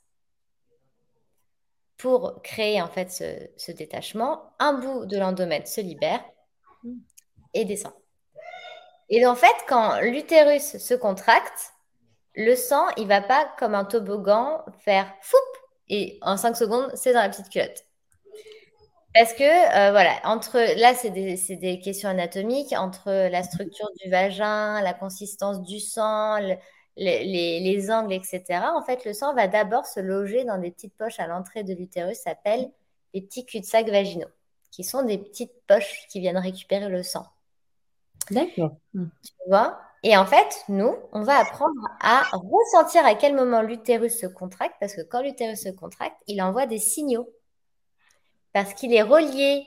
pour créer en fait ce, détachement. Un bout de l'endomètre se libère et descend. Et en fait, quand l'utérus se contracte, le sang, il va pas comme un toboggan faire foup et en 5 secondes, c'est dans la petite culotte. Parce que, euh, voilà, entre, là, c'est des, questions anatomiques, entre la structure du vagin, la consistance du sang, les, angles, etc. En fait, le sang va d'abord se loger dans des petites poches à l'entrée de l'utérus, s'appellent les petits cul-de-sac vaginaux, qui sont des petites poches qui viennent récupérer le sang. D'accord. Hmm. Tu vois? Et en fait, nous, on va apprendre à ressentir à quel moment l'utérus se contracte, parce que quand l'utérus se contracte, il envoie des signaux parce qu'il est relié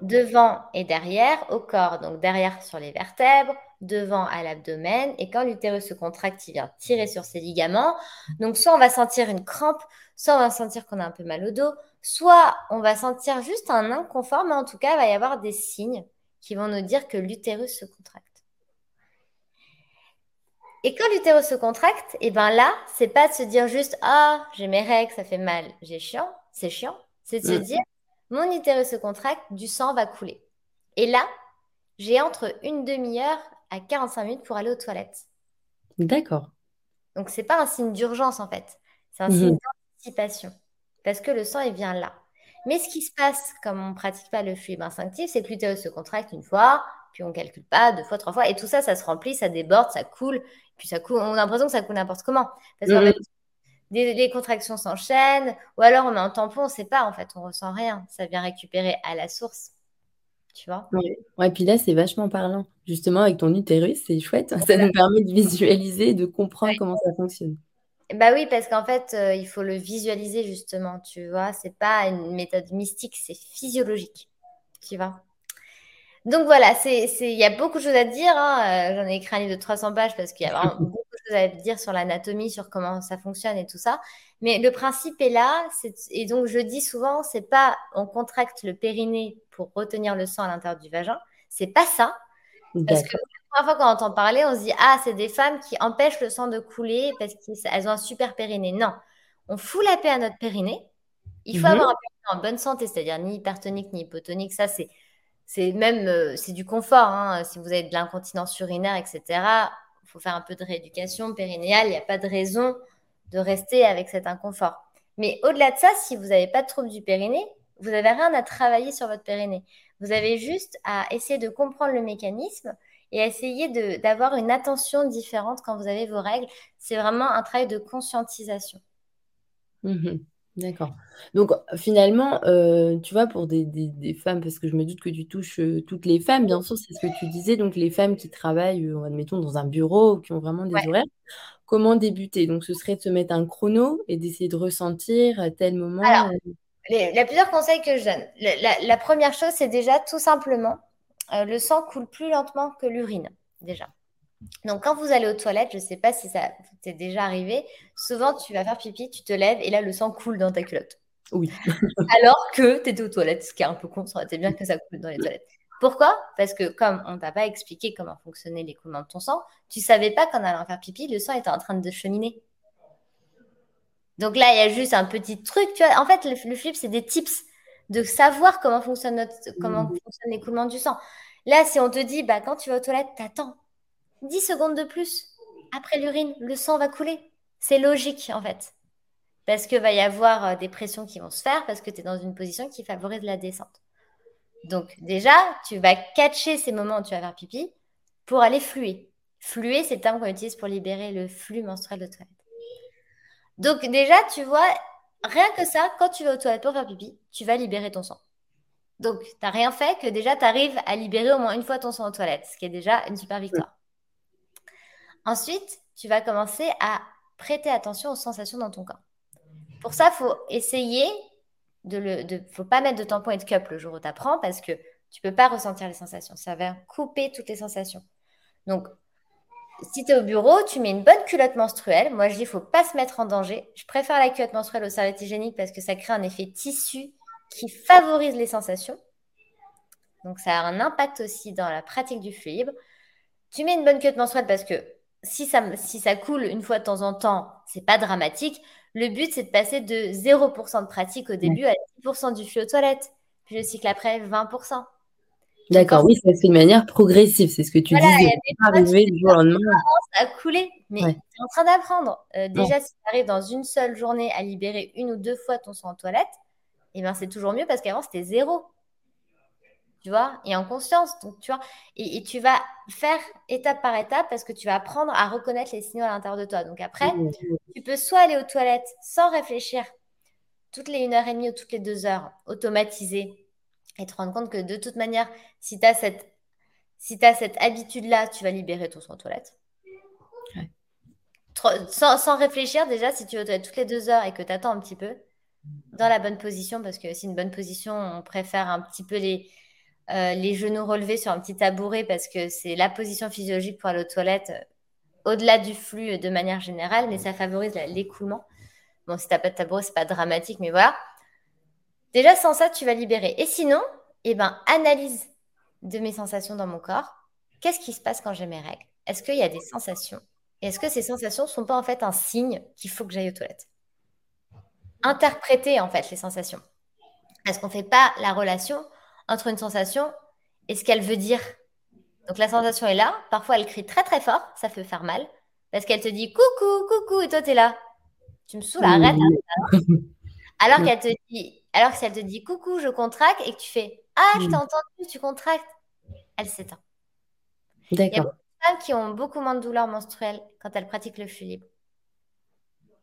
devant et derrière au corps, donc derrière sur les vertèbres, devant à l'abdomen, et quand l'utérus se contracte, il vient tirer sur ses ligaments. Donc soit on va sentir une crampe, soit on va sentir qu'on a un peu mal au dos, soit on va sentir juste un inconfort, mais en tout cas, il va y avoir des signes qui vont nous dire que l'utérus se contracte. Et quand l'utérus se contracte, et eh ben là, c'est pas de se dire juste ah j'ai mes règles, ça fait mal, j'ai chiant, c'est chiant. C'est de se dire mon utérus se contracte, du sang va couler. Et là, j'ai entre une demi-heure à 45 minutes pour aller aux toilettes. D'accord. Donc, ce n'est pas un signe d'urgence, en fait. C'est un signe mhm. d'anticipation. Parce que le sang, il vient là. Mais ce qui se passe, comme on ne pratique pas le fluide instinctif, c'est que l'utérus se contracte une fois, puis on ne calcule pas, deux fois, trois fois. Et tout ça, ça se remplit, ça déborde, ça coule. Puis ça coule. On a l'impression que ça coule n'importe comment. Parce qu'en mhm. fait, les contractions s'enchaînent, ou alors on met un tampon, on ne sait pas, en fait, on ressent rien. Ça vient récupérer à la source. Tu vois ouais. puis là, c'est vachement parlant. Justement, avec ton utérus, c'est chouette. Ça nous permet de visualiser, de comprendre comment ça fonctionne. Bah oui, parce qu'en fait, euh, il faut le visualiser justement, tu vois. C'est pas une méthode mystique, c'est physiologique, tu vois. Donc voilà, c'est, il y a beaucoup de choses à dire. Hein. Euh, j'en ai écrit un livre de 300 pages parce qu'il y a vraiment beaucoup [LAUGHS] choses à dire sur l'anatomie, sur comment ça fonctionne et tout ça. Mais le principe est là. et donc je dis souvent, c'est pas on contracte le périnée pour retenir le sang à l'intérieur du vagin. C'est pas ça. Parce que la première fois qu'on entend parler, on se dit ah c'est des femmes qui empêchent le sang de couler parce qu'elles ont un super périnée. Non, on fout la paix à notre périnée. Il faut mhm. avoir un périnée en bonne santé, c'est-à-dire ni hypertonique ni hypotonique. Ça c'est c'est même euh, c'est du confort. Hein. Si vous avez de l'incontinence urinaire, etc., faut faire un peu de rééducation périnéale. Il n'y a pas de raison de rester avec cet inconfort. Mais au-delà de ça, si vous n'avez pas de trouble du périnée, vous n'avez rien à travailler sur votre périnée. Vous avez juste à essayer de comprendre le mécanisme et essayer d'avoir une attention différente quand vous avez vos règles. C'est vraiment un travail de conscientisation. Mmh D'accord. Donc finalement, euh, tu vois, pour des, femmes, parce que je me doute que tu touches euh, toutes les femmes, bien sûr, c'est ce que tu disais, donc les femmes qui travaillent, euh, admettons, dans un bureau, qui ont vraiment des horaires, comment débuter? Donc ce serait de se mettre un chrono et d'essayer de ressentir à tel moment. Alors, il y a plusieurs conseils que je donne. La, première chose, c'est déjà tout simplement, le sang coule plus lentement que l'urine, déjà. Donc, quand vous allez aux toilettes, je ne sais pas si ça t'est déjà arrivé, souvent tu vas faire pipi, tu te lèves et là, le sang coule dans ta culotte. Oui. [LAUGHS] Alors que tu étais aux toilettes, ce qui est un peu con, ça aurait été bien que ça coule dans les toilettes. Pourquoi? Parce que comme on t'a pas expliqué comment fonctionnait l'écoulement de ton sang, tu savais pas qu'en allant faire pipi, le sang était en train de cheminer. Donc là, il y a juste un petit truc, tu vois. En fait, le, flip, c'est des tips de savoir comment fonctionne, notre, comment mmh. fonctionne l'écoulement du sang. Là, si on te dit, bah, quand tu vas aux toilettes, t'attends 10 secondes de plus. Après l'urine, le sang va couler. C'est logique, en fait. Parce qu'il va y avoir euh, des pressions qui vont se faire, parce que tu es dans une position qui favorise la descente. Donc, déjà, tu vas catcher ces moments où tu vas faire pipi pour aller fluer. Fluer, c'est le terme qu'on utilise pour libérer le flux menstruel de toilette. Donc, déjà, tu vois, rien que ça, quand tu vas aux toilettes pour faire pipi, tu vas libérer ton sang. Donc, tu n'as rien fait que déjà, tu arrives à libérer au moins une fois ton sang aux toilettes, ce qui est déjà une super victoire. Ensuite, tu vas commencer à prêter attention aux sensations dans ton corps. Pour ça, faut essayer de le. Faut pas mettre de tampon et de cup le jour où tu apprends parce que tu peux pas ressentir les sensations. Ça va couper toutes les sensations. Donc, si tu es au bureau, tu mets une bonne culotte menstruelle. Moi, je dis, faut pas se mettre en danger. Je préfère la culotte menstruelle au serviette hygiénique parce que ça crée un effet tissu qui favorise les sensations. Donc, ça a un impact aussi dans la pratique du fluide. Tu mets une bonne culotte menstruelle parce que si ça, si ça coule une fois de temps en temps, c'est pas dramatique. Le but, c'est de passer de 0% de pratique au début à 10% du flux aux toilettes. Puis le cycle après, 20%. D'accord, oui, ça se fait de manière progressive, c'est ce que tu disais. arriver du jour au lendemain. Ça a coulé, mais tu es en train d'apprendre. Euh, déjà, si tu arrives dans une seule journée à libérer une ou deux fois ton sang en toilette, eh ben, c'est toujours mieux parce qu'avant, c'était zéro tu vois, et en conscience, donc, tu vois, et, tu vas faire étape par étape parce que tu vas apprendre à reconnaître les signaux à l'intérieur de toi. Donc après, tu peux soit aller aux toilettes sans réfléchir, toutes les 1 heure et demie ou toutes les deux heures, automatiser, et te rendre compte que de toute manière, si tu as cette, si as cette habitude-là, tu vas libérer ton sang aux toilettes. Sans, sans, réfléchir, déjà, si tu vas aux toilettes toutes les deux heures et que tu attends un petit peu, dans la bonne position, parce que c'est une bonne position, on préfère un petit peu les, euh, les genoux relevés sur un petit tabouret parce que c'est la position physiologique pour aller aux toilettes euh, au-delà du flux euh, de manière générale, mais ça favorise l'écoulement. Bon, si tu n'as pas de tabouret, c'est pas dramatique, mais voilà. Déjà, sans ça, tu vas libérer. Et sinon, eh ben, analyse de mes sensations dans mon corps. Qu'est-ce qui se passe quand j'ai mes règles? Est-ce qu'il y a des sensations? Et est-ce que ces sensations ne sont pas en fait un signe qu'il faut que j'aille aux toilettes? Interpréter en fait les sensations. Est-ce qu'on ne fait pas la relation entre une sensation et ce qu'elle veut dire. Donc la sensation est là, parfois elle crie très très fort, ça peut faire mal, parce qu'elle te dit coucou, coucou, et toi tu es là. Tu me saoules, arrête. [LAUGHS] Alors qu'elle te dit, alors que si elle te dit coucou, je contracte, et que tu fais ah, je t'ai entendu, tu contractes, elle s'éteint. Il y a beaucoup de femmes qui ont beaucoup moins de douleurs menstruelles quand elles pratiquent le flux libre.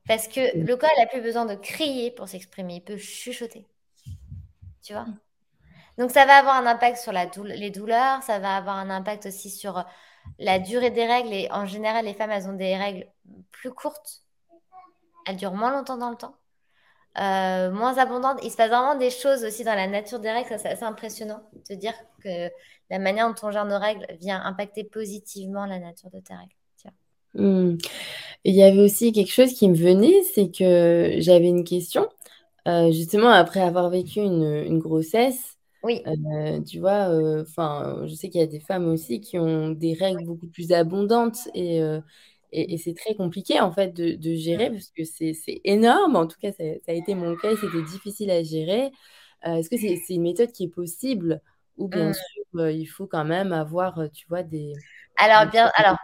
Parce que le corps n'a plus besoin de crier pour s'exprimer, il peut chuchoter. Tu vois? Donc, ça va avoir un impact sur les douleurs, ça va avoir un impact aussi sur la durée des règles. Et en général, les femmes, elles ont des règles plus courtes. Elles durent moins longtemps dans le temps, euh, moins abondantes. Il se passe vraiment des choses aussi dans la nature des règles. Ça, c'est assez impressionnant de dire que la manière dont on gère nos règles vient impacter positivement la nature de tes règles. Mmh. Il y avait aussi quelque chose qui me venait, c'est que j'avais une question. Euh, justement, après avoir vécu une grossesse, oui. Euh, tu vois, euh, enfin, je sais qu'il y a des femmes aussi qui ont des règles beaucoup plus abondantes et, euh, et, c'est très compliqué en fait de, de gérer parce que c'est énorme. En tout cas, ça, a été mon cas, c'était difficile à gérer. Est-ce que c'est une méthode qui est possible ou bien mmh. sûr il faut quand même avoir, tu vois, des. Alors, bien, alors,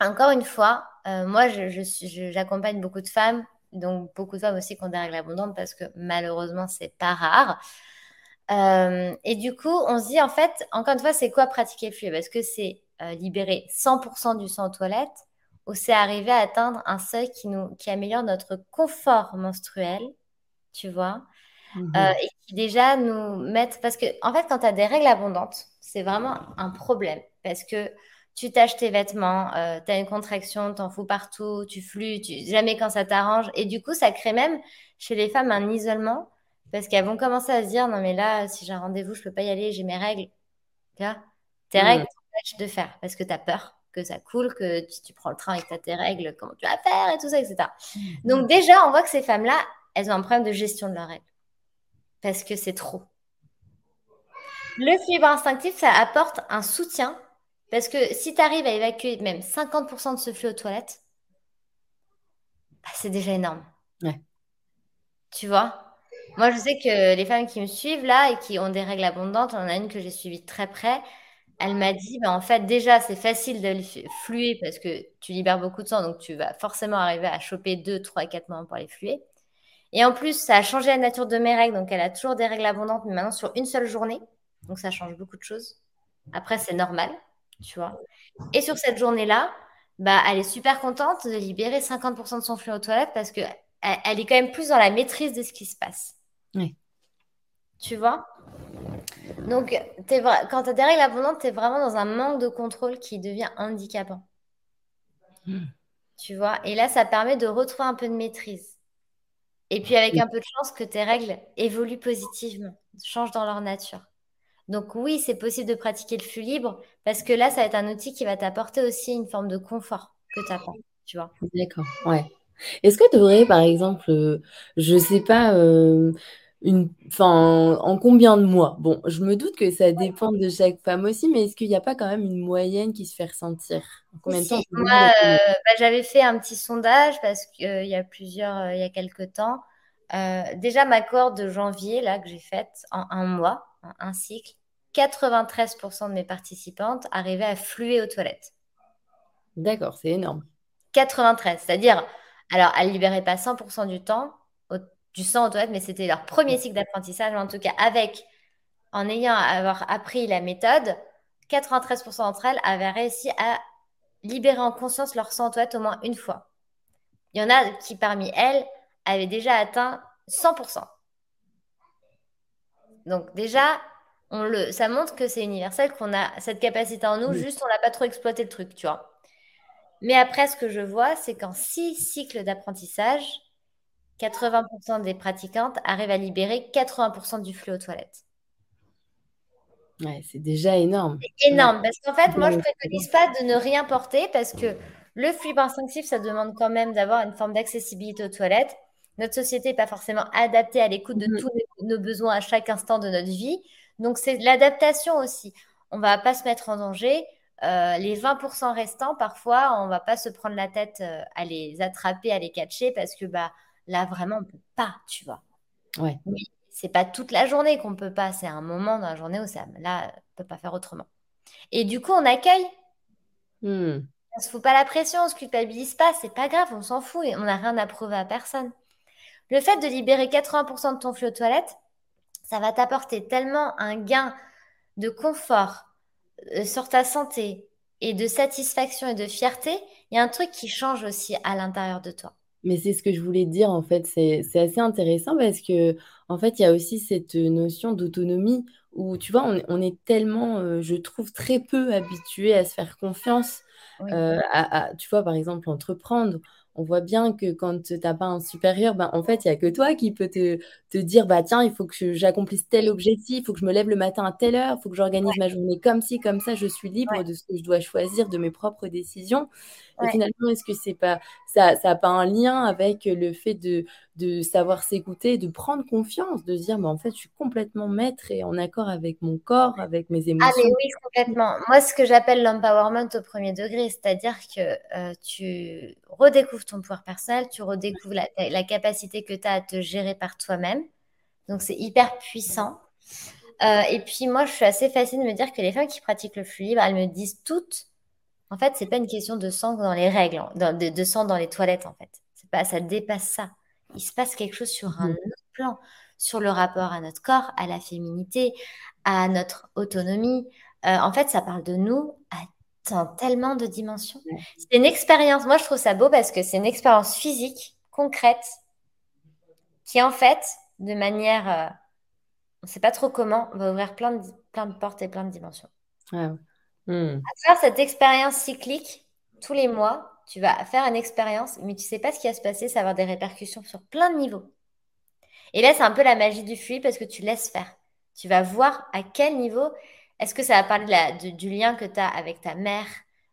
encore une fois, moi, j'accompagne je, beaucoup de femmes, donc beaucoup de femmes aussi qui ont des règles abondantes parce que malheureusement, c'est pas rare. Euh, et du coup, on se dit, en fait, encore une fois, c'est quoi pratiquer le fluide Est-ce que c'est euh, libérer 100% du sang aux toilettes ou c'est arriver à atteindre un seuil qui, nous, qui améliore notre confort menstruel, tu vois? Mmh euh, Et qui déjà nous mettent... Parce que, en fait, quand tu as des règles abondantes, c'est vraiment un problème. Parce que tu tâches tes vêtements, tu as une contraction, t'en fous partout, tu flux, tu... jamais quand ça t'arrange. Et du coup, ça crée même chez les femmes un isolement parce qu'elles vont commencer à se dire non, mais là, si j'ai un rendez-vous, je peux pas y aller, j'ai mes règles. Tu vois? Tes règles t'empêchent de faire parce que tu as peur. que ça coule, que tu, tu prends le train avec tes règles, comment tu vas faire et tout ça, etc. Donc déjà, on voit que ces femmes-là, elles ont un problème de gestion de leurs règles. Parce que c'est trop. Le fibre instinctif, ça apporte un soutien. Parce que si tu arrives à évacuer même 50% de ce flux aux toilettes, bah, c'est déjà énorme. Ouais. Tu vois? Moi, je sais que les femmes qui me suivent là et qui ont des règles abondantes, il y en a une que j'ai suivie de très près. Elle m'a dit, bah, en fait, déjà, c'est facile de fluer parce que tu libères beaucoup de sang, donc tu vas forcément arriver à choper 2, 3, 4 moments pour les fluer. Et en plus, ça a changé la nature de mes règles, donc elle a toujours des règles abondantes, mais maintenant sur une seule journée. Donc ça change beaucoup de choses. Après, c'est normal, tu vois. Et sur cette journée-là, bah, elle est super contente de libérer 50% de son flux aux toilettes parce que elle, est quand même plus dans la maîtrise de ce qui se passe. Oui. Tu vois? Donc, es quand tu as des règles abondantes, tu es vraiment dans un manque de contrôle qui devient handicapant. Hmm. Tu vois? Et là, ça permet de retrouver un peu de maîtrise. Et puis, avec un peu de chance, que tes règles évoluent positivement, changent dans leur nature. Donc oui, c'est possible de pratiquer le flux libre parce que là, ça va être un outil qui va t'apporter aussi une forme de confort que tu apprends, tu vois? D'accord, ouais. Est-ce que tu aurais, par exemple, euh, je sais pas, euh, une, enfin, en combien de mois? Bon, je me doute que ça dépend de chaque femme aussi, mais est-ce qu'il n'y a pas quand même une moyenne qui se fait ressentir? Combien de temps Moi, euh, bah, j'avais fait un petit sondage parce qu'il y a plusieurs, il y a quelques temps. déjà, ma corde de janvier, là, que j'ai faite en un mois, un cycle, 93% de mes participantes arrivaient à fluer aux toilettes. D'accord, c'est énorme. 93, c'est-à-dire, alors elles ne libéraient pas 100% du temps, du sang aux toilettes, mais c'était leur premier cycle d'apprentissage, en tout cas avec, en ayant avoir appris la méthode, 93% d'entre elles avaient réussi à libérer en conscience leur sang aux toilettes au moins une fois. Il y en a qui, parmi elles, avaient déjà atteint 100%. Donc déjà, on le, ça montre que c'est universel, qu'on a cette capacité en nous, juste on n'a pas trop exploité le truc, tu vois. Mais après, ce que je vois, c'est qu'en six cycles d'apprentissage, 80% des pratiquantes arrivent à libérer 80% du flux aux toilettes. Ouais, c'est déjà énorme. C'est énorme, parce qu'en fait, moi, je ne préconise pas de ne rien porter, parce que le flux instinctif, ça demande quand même d'avoir une forme d'accessibilité aux toilettes. Notre société n'est pas forcément adaptée à l'écoute de mhm. tous nos besoins à chaque instant de notre vie. Donc, c'est l'adaptation aussi. On ne va pas se mettre en danger. Euh, les 20% restants, parfois, on ne va pas se prendre la tête euh, à les attraper, à les catcher, parce que bah, là, vraiment, on ne peut pas, tu vois. Ouais. Mais c'est pas toute la journée qu'on ne peut pas. C'est un moment dans la journée où ça, là, on ne peut pas faire autrement. Et du coup, on accueille. Hmm. On ne se fout pas la pression, on ne se culpabilise pas, c'est pas grave, on s'en fout et on n'a rien à prouver à personne. Le fait de libérer 80% de ton flux aux toilettes, ça va t'apporter tellement un gain de confort euh, sur ta santé et de satisfaction et de fierté. Il y a un truc qui change aussi à l'intérieur de toi. Mais c'est ce que je voulais dire en fait, c'est assez intéressant parce que en fait, il y a aussi cette notion d'autonomie où tu vois, on, est tellement, euh, je trouve, très peu habitué à se faire confiance, euh, à, tu vois, par exemple, entreprendre. On voit bien que quand tu n'as pas un supérieur, ben, en fait, il n'y a que toi qui peux te, dire bah, tiens, il faut que j'accomplisse tel objectif, il faut que je me lève le matin à telle heure, il faut que j'organise ma journée comme ci, comme ça, je suis libre de ce que je dois choisir, de mes propres décisions. Et finalement, est-ce que c'est pas ça n'a pas un lien avec le fait de, de savoir s'écouter, de prendre confiance, de se dire mais en fait, je suis complètement maître et en accord avec mon corps, avec mes émotions. Ah mais oui, complètement. Moi, ce que j'appelle l'empowerment au premier degré, c'est-à-dire que euh, tu redécouvres ton pouvoir personnel, tu redécouvres la, capacité que tu as à te gérer par toi-même. Donc, c'est hyper puissant. Euh, et puis, moi, je suis assez fascinée de me dire que les femmes qui pratiquent le flux libre, elles me disent toutes en fait, c'est pas une question de sang dans les règles, de, sang dans les toilettes, en fait. C'est pas, ça dépasse ça. Il se passe quelque chose sur un mmh. autre plan, sur le rapport à notre corps, à la féminité, à notre autonomie. Euh, en fait, ça parle de nous à tellement de dimensions. C'est une expérience. Moi, je trouve ça beau parce que c'est une expérience physique, concrète, qui en fait, de manière, euh, on ne sait pas trop comment, va ouvrir plein de, plein de portes et plein de dimensions. Hmm. À faire cette expérience cyclique, tous les mois, tu vas faire une expérience, mais tu sais pas ce qui va se passer, ça va avoir des répercussions sur plein de niveaux. Et là, c'est un peu la magie du fluide parce que tu laisses faire. Tu vas voir à quel niveau, est-ce que ça va parler du lien que tu as avec ta mère,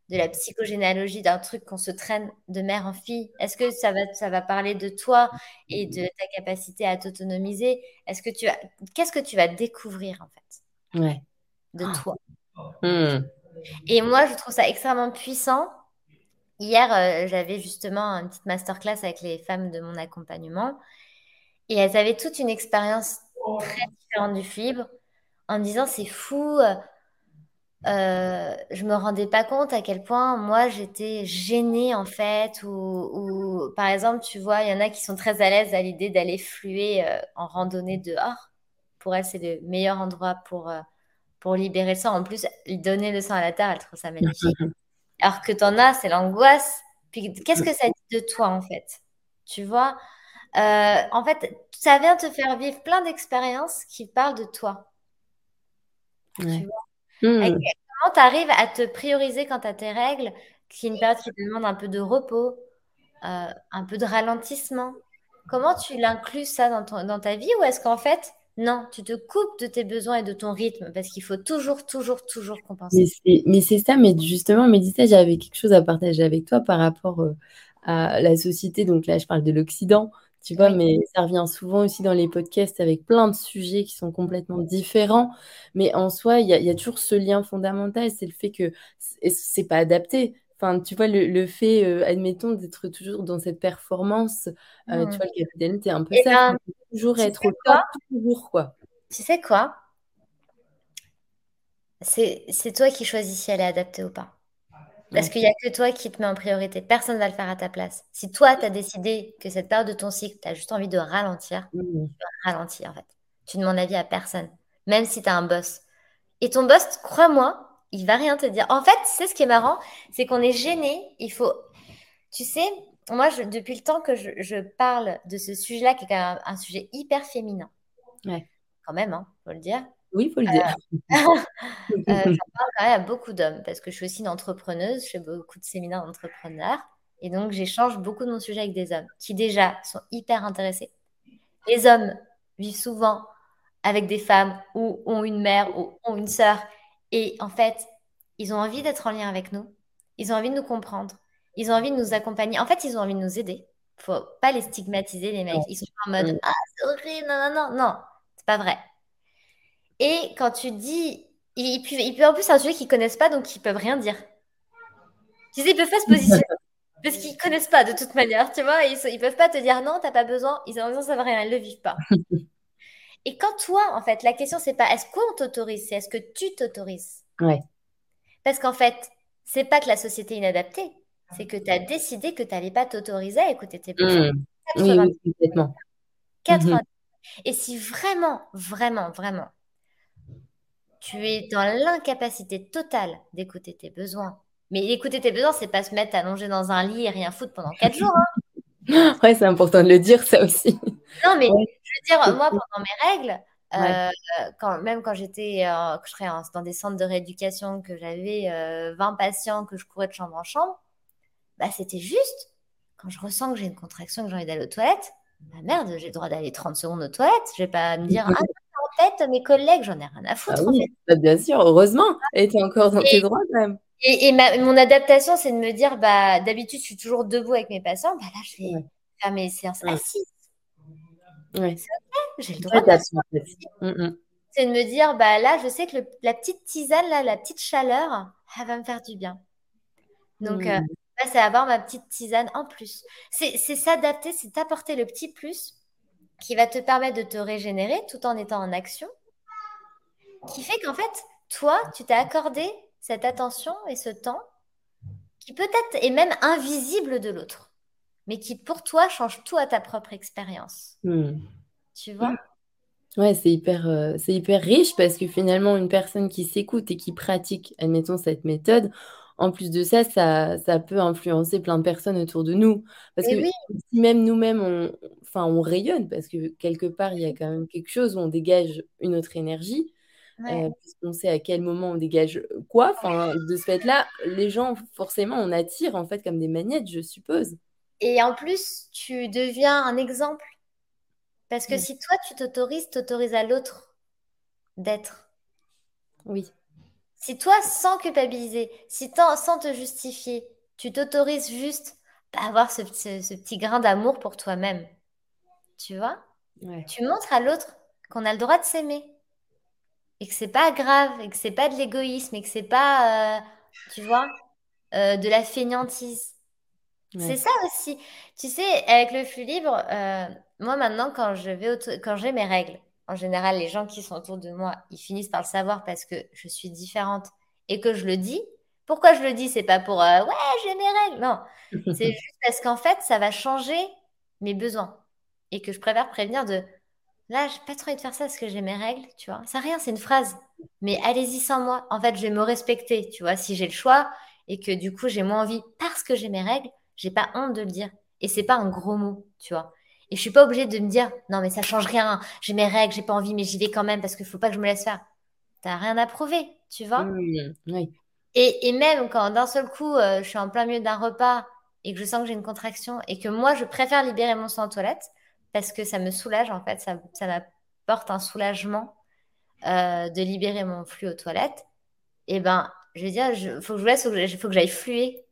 de la psychogénéalogie, d'un truc qu'on se traîne de mère en fille Est-ce que ça va, ça va parler de toi et de ta capacité à t'autonomiser? Est-ce que tu qu'est-ce que tu vas découvrir en fait? Ouais. de toi hmm. Et moi, je trouve ça extrêmement puissant. Hier, euh, j'avais justement une petite masterclass avec les femmes de mon accompagnement et elles avaient toute une expérience très différente du fibre en me disant c'est fou, euh, je me rendais pas compte à quel point moi j'étais gênée en fait ou, par exemple tu vois il y en a qui sont très à l'aise à l'idée d'aller fluer euh, en randonnée dehors pour elles c'est le meilleur endroit pour euh, pour libérer le sang. En plus donner le sang à la terre elle trouve ça magnifique alors que t'en as c'est l'angoisse. Puis qu'est-ce que ça dit de toi en fait? Tu vois en fait ça vient te faire vivre plein d'expériences qui parlent de toi. Tu vois? Hmm. Comment tu arrives à te prioriser quand tu as tes règles, qui est une période qui te demande un peu de repos, euh, un peu de ralentissement? Comment tu l'inclus ça dans, dans ta vie? Ou est-ce qu'en fait, non, tu te coupes de tes besoins et de ton rythme parce qu'il faut toujours, toujours, toujours compenser. Mais c'est ça, mais justement, Mélissa, j'avais quelque chose à partager avec toi par rapport euh, à la société. Donc là, je parle de l'Occident. Tu vois, mais ça revient souvent aussi dans les podcasts avec plein de sujets qui sont complètement différents. Mais en soi, il y, a toujours ce lien fondamental, c'est le fait que c'est pas adapté. Enfin, tu vois, le, fait, euh, admettons, d'être toujours dans cette performance, euh, tu mmh. vois, le capitaine, t'es un peu eh ça. Ben, toujours être au top, toujours, quoi. Tu sais quoi? C'est toi qui choisis si elle est adaptée ou pas. Parce qu'il n'y a que toi qui te mets en priorité. Personne ne va le faire à ta place. Si toi, tu as décidé que cette période de ton cycle, tu as juste envie de ralentir, mmh. tu vas ralentir en fait. Tu ne demandes l'avis à personne, même si tu as un boss. Et ton boss, crois-moi, il va rien te dire. En fait, c'est ce qui est marrant, c'est qu'on est gêné. Il faut. Tu sais, moi, depuis le temps que je, parle de ce sujet-là, qui est quand même un, sujet hyper féminin, ouais. quand même, hein, faut le dire. Oui, il faut le dire. Euh, [LAUGHS] [LAUGHS] euh, j'en parle quand même à beaucoup d'hommes parce que je suis aussi une entrepreneuse, je fais beaucoup de séminaires d'entrepreneurs et donc j'échange beaucoup de mon sujet avec des hommes qui déjà sont hyper intéressés. Les hommes vivent souvent avec des femmes ou ont une mère ou ont une sœur et en fait, ils ont envie d'être en lien avec nous, ils ont envie de nous comprendre, ils ont envie de nous accompagner. En fait, ils ont envie de nous aider. Faut pas les stigmatiser, les mecs. Ils sont en mode Ah, c'est horrible, non, non, non. Non, c'est pas vrai. Et quand tu dis. Il, peut, en plus, c'est un sujet qu'ils connaissent pas, donc ils peuvent rien dire. Tu sais, ils peuvent pas se positionner. [LAUGHS] parce qu'ils connaissent pas de toute manière, tu vois. Ils, ils peuvent pas te dire non, t'as pas besoin. Ils ont besoin, ça va rien, ils le vivent pas. [LAUGHS] Et quand toi, en fait, la question, c'est pas est-ce qu'on t'autorise, c'est est-ce que tu t'autorises? Ouais. Parce qu'en fait, c'est pas que la société est inadaptée, c'est que tu as décidé que tu n'allais pas t'autoriser à écouter tes besoins. Mmh. Oui, oui, complètement. 80. Mmh. Et si vraiment, vraiment, vraiment, tu es dans l'incapacité totale d'écouter tes besoins. Mais écouter tes besoins, c'est pas se mettre allongé dans un lit et rien foutre pendant quatre jours. Hein. [LAUGHS] ouais, c'est important de le dire, ça aussi. Non, mais je veux dire, moi, pendant mes règles, euh, quand, même quand j'étais euh, je serais dans des centres de rééducation, que j'avais 20 euh, patients, que je courais de chambre en chambre, bah, c'était juste quand je ressens que j'ai une contraction, que j'ai envie d'aller aux toilettes, bah merde, j'ai le droit d'aller 30 secondes aux toilettes. Je vais pas me dire, [LAUGHS] ah, en fait, mes collègues, j'en ai rien à foutre. Ah bah, bien sûr, heureusement. Et tu es encore dans tes droits quand même. Et, mon adaptation, c'est de me dire, bah, d'habitude, je suis toujours debout avec mes patients. Bah, là, je vais faire mes séances assises. Ouais. C'est OK, j'ai le droit de mm, mm. C'est de me dire, bah, là, je sais que la petite tisane, là, la petite chaleur, elle va me faire du bien. Donc, euh, mm. c'est avoir ma petite tisane en plus. C'est s'adapter, c'est apporter le petit plus qui va te permettre de te régénérer tout en étant en action, qui fait qu'en fait, toi, tu t'es accordé cette attention et ce temps qui peut-être est même invisible de l'autre, mais qui pour toi change tout à ta propre expérience. Hmm. Tu vois? Ouais, c'est hyper, euh, c'est hyper riche parce que finalement, une personne qui s'écoute et qui pratique, admettons, cette méthode, en plus de ça, ça, ça peut influencer plein de personnes autour de nous. Parce que si même nous-mêmes, on, enfin, on rayonne, parce que quelque part, il y a quand même quelque chose où on dégage une autre énergie, euh, puisqu'on sait à quel moment on dégage quoi. Enfin, de ce fait-là, les gens, forcément, on attire en fait comme des magnettes, je suppose. Et en plus, tu deviens un exemple. Parce que si toi, tu t'autorises, t'autorises à l'autre d'être. Oui. Si toi, sans culpabiliser, si sans te justifier, tu t'autorises juste à avoir ce, petit grain d'amour pour toi-même, tu vois? Tu montres à l'autre qu'on a le droit de s'aimer et que c'est pas grave et que c'est pas de l'égoïsme et que c'est pas, euh, tu vois, euh, de la fainéantise. C'est ça aussi. Tu sais, avec le flux libre, euh, moi maintenant, quand je vais quand j'ai mes règles, en général, les gens qui sont autour de moi, ils finissent par le savoir parce que je suis différente et que je le dis. Pourquoi je le dis? C'est pas pour euh, ouais, j'ai mes règles. Non, c'est [LAUGHS] juste parce qu'en fait, ça va changer mes besoins et que je préfère prévenir de là, j'ai pas trop envie de faire ça parce que j'ai mes règles, tu vois. Ça rien, c'est une phrase. Mais allez-y sans moi. En fait, je vais me respecter, tu vois. Si j'ai le choix et que du coup, j'ai moins envie parce que j'ai mes règles, j'ai pas honte de le dire. Et c'est pas un gros mot, tu vois. Et je suis pas obligée de me dire, non, mais ça change rien. J'ai mes règles, j'ai pas envie, mais j'y vais quand même parce qu'il faut pas que je me laisse faire. T'as rien à prouver, tu vois. Mmh, oui. Et, même quand d'un seul coup, euh, je suis en plein milieu d'un repas et que je sens que j'ai une contraction et que moi, je préfère libérer mon sang en toilette parce que ça me soulage, en fait, ça, ça m'apporte un soulagement euh, de libérer mon flux aux toilettes. Et eh ben, je veux dire, il faut que je laisse, il faut que j'aille fluer.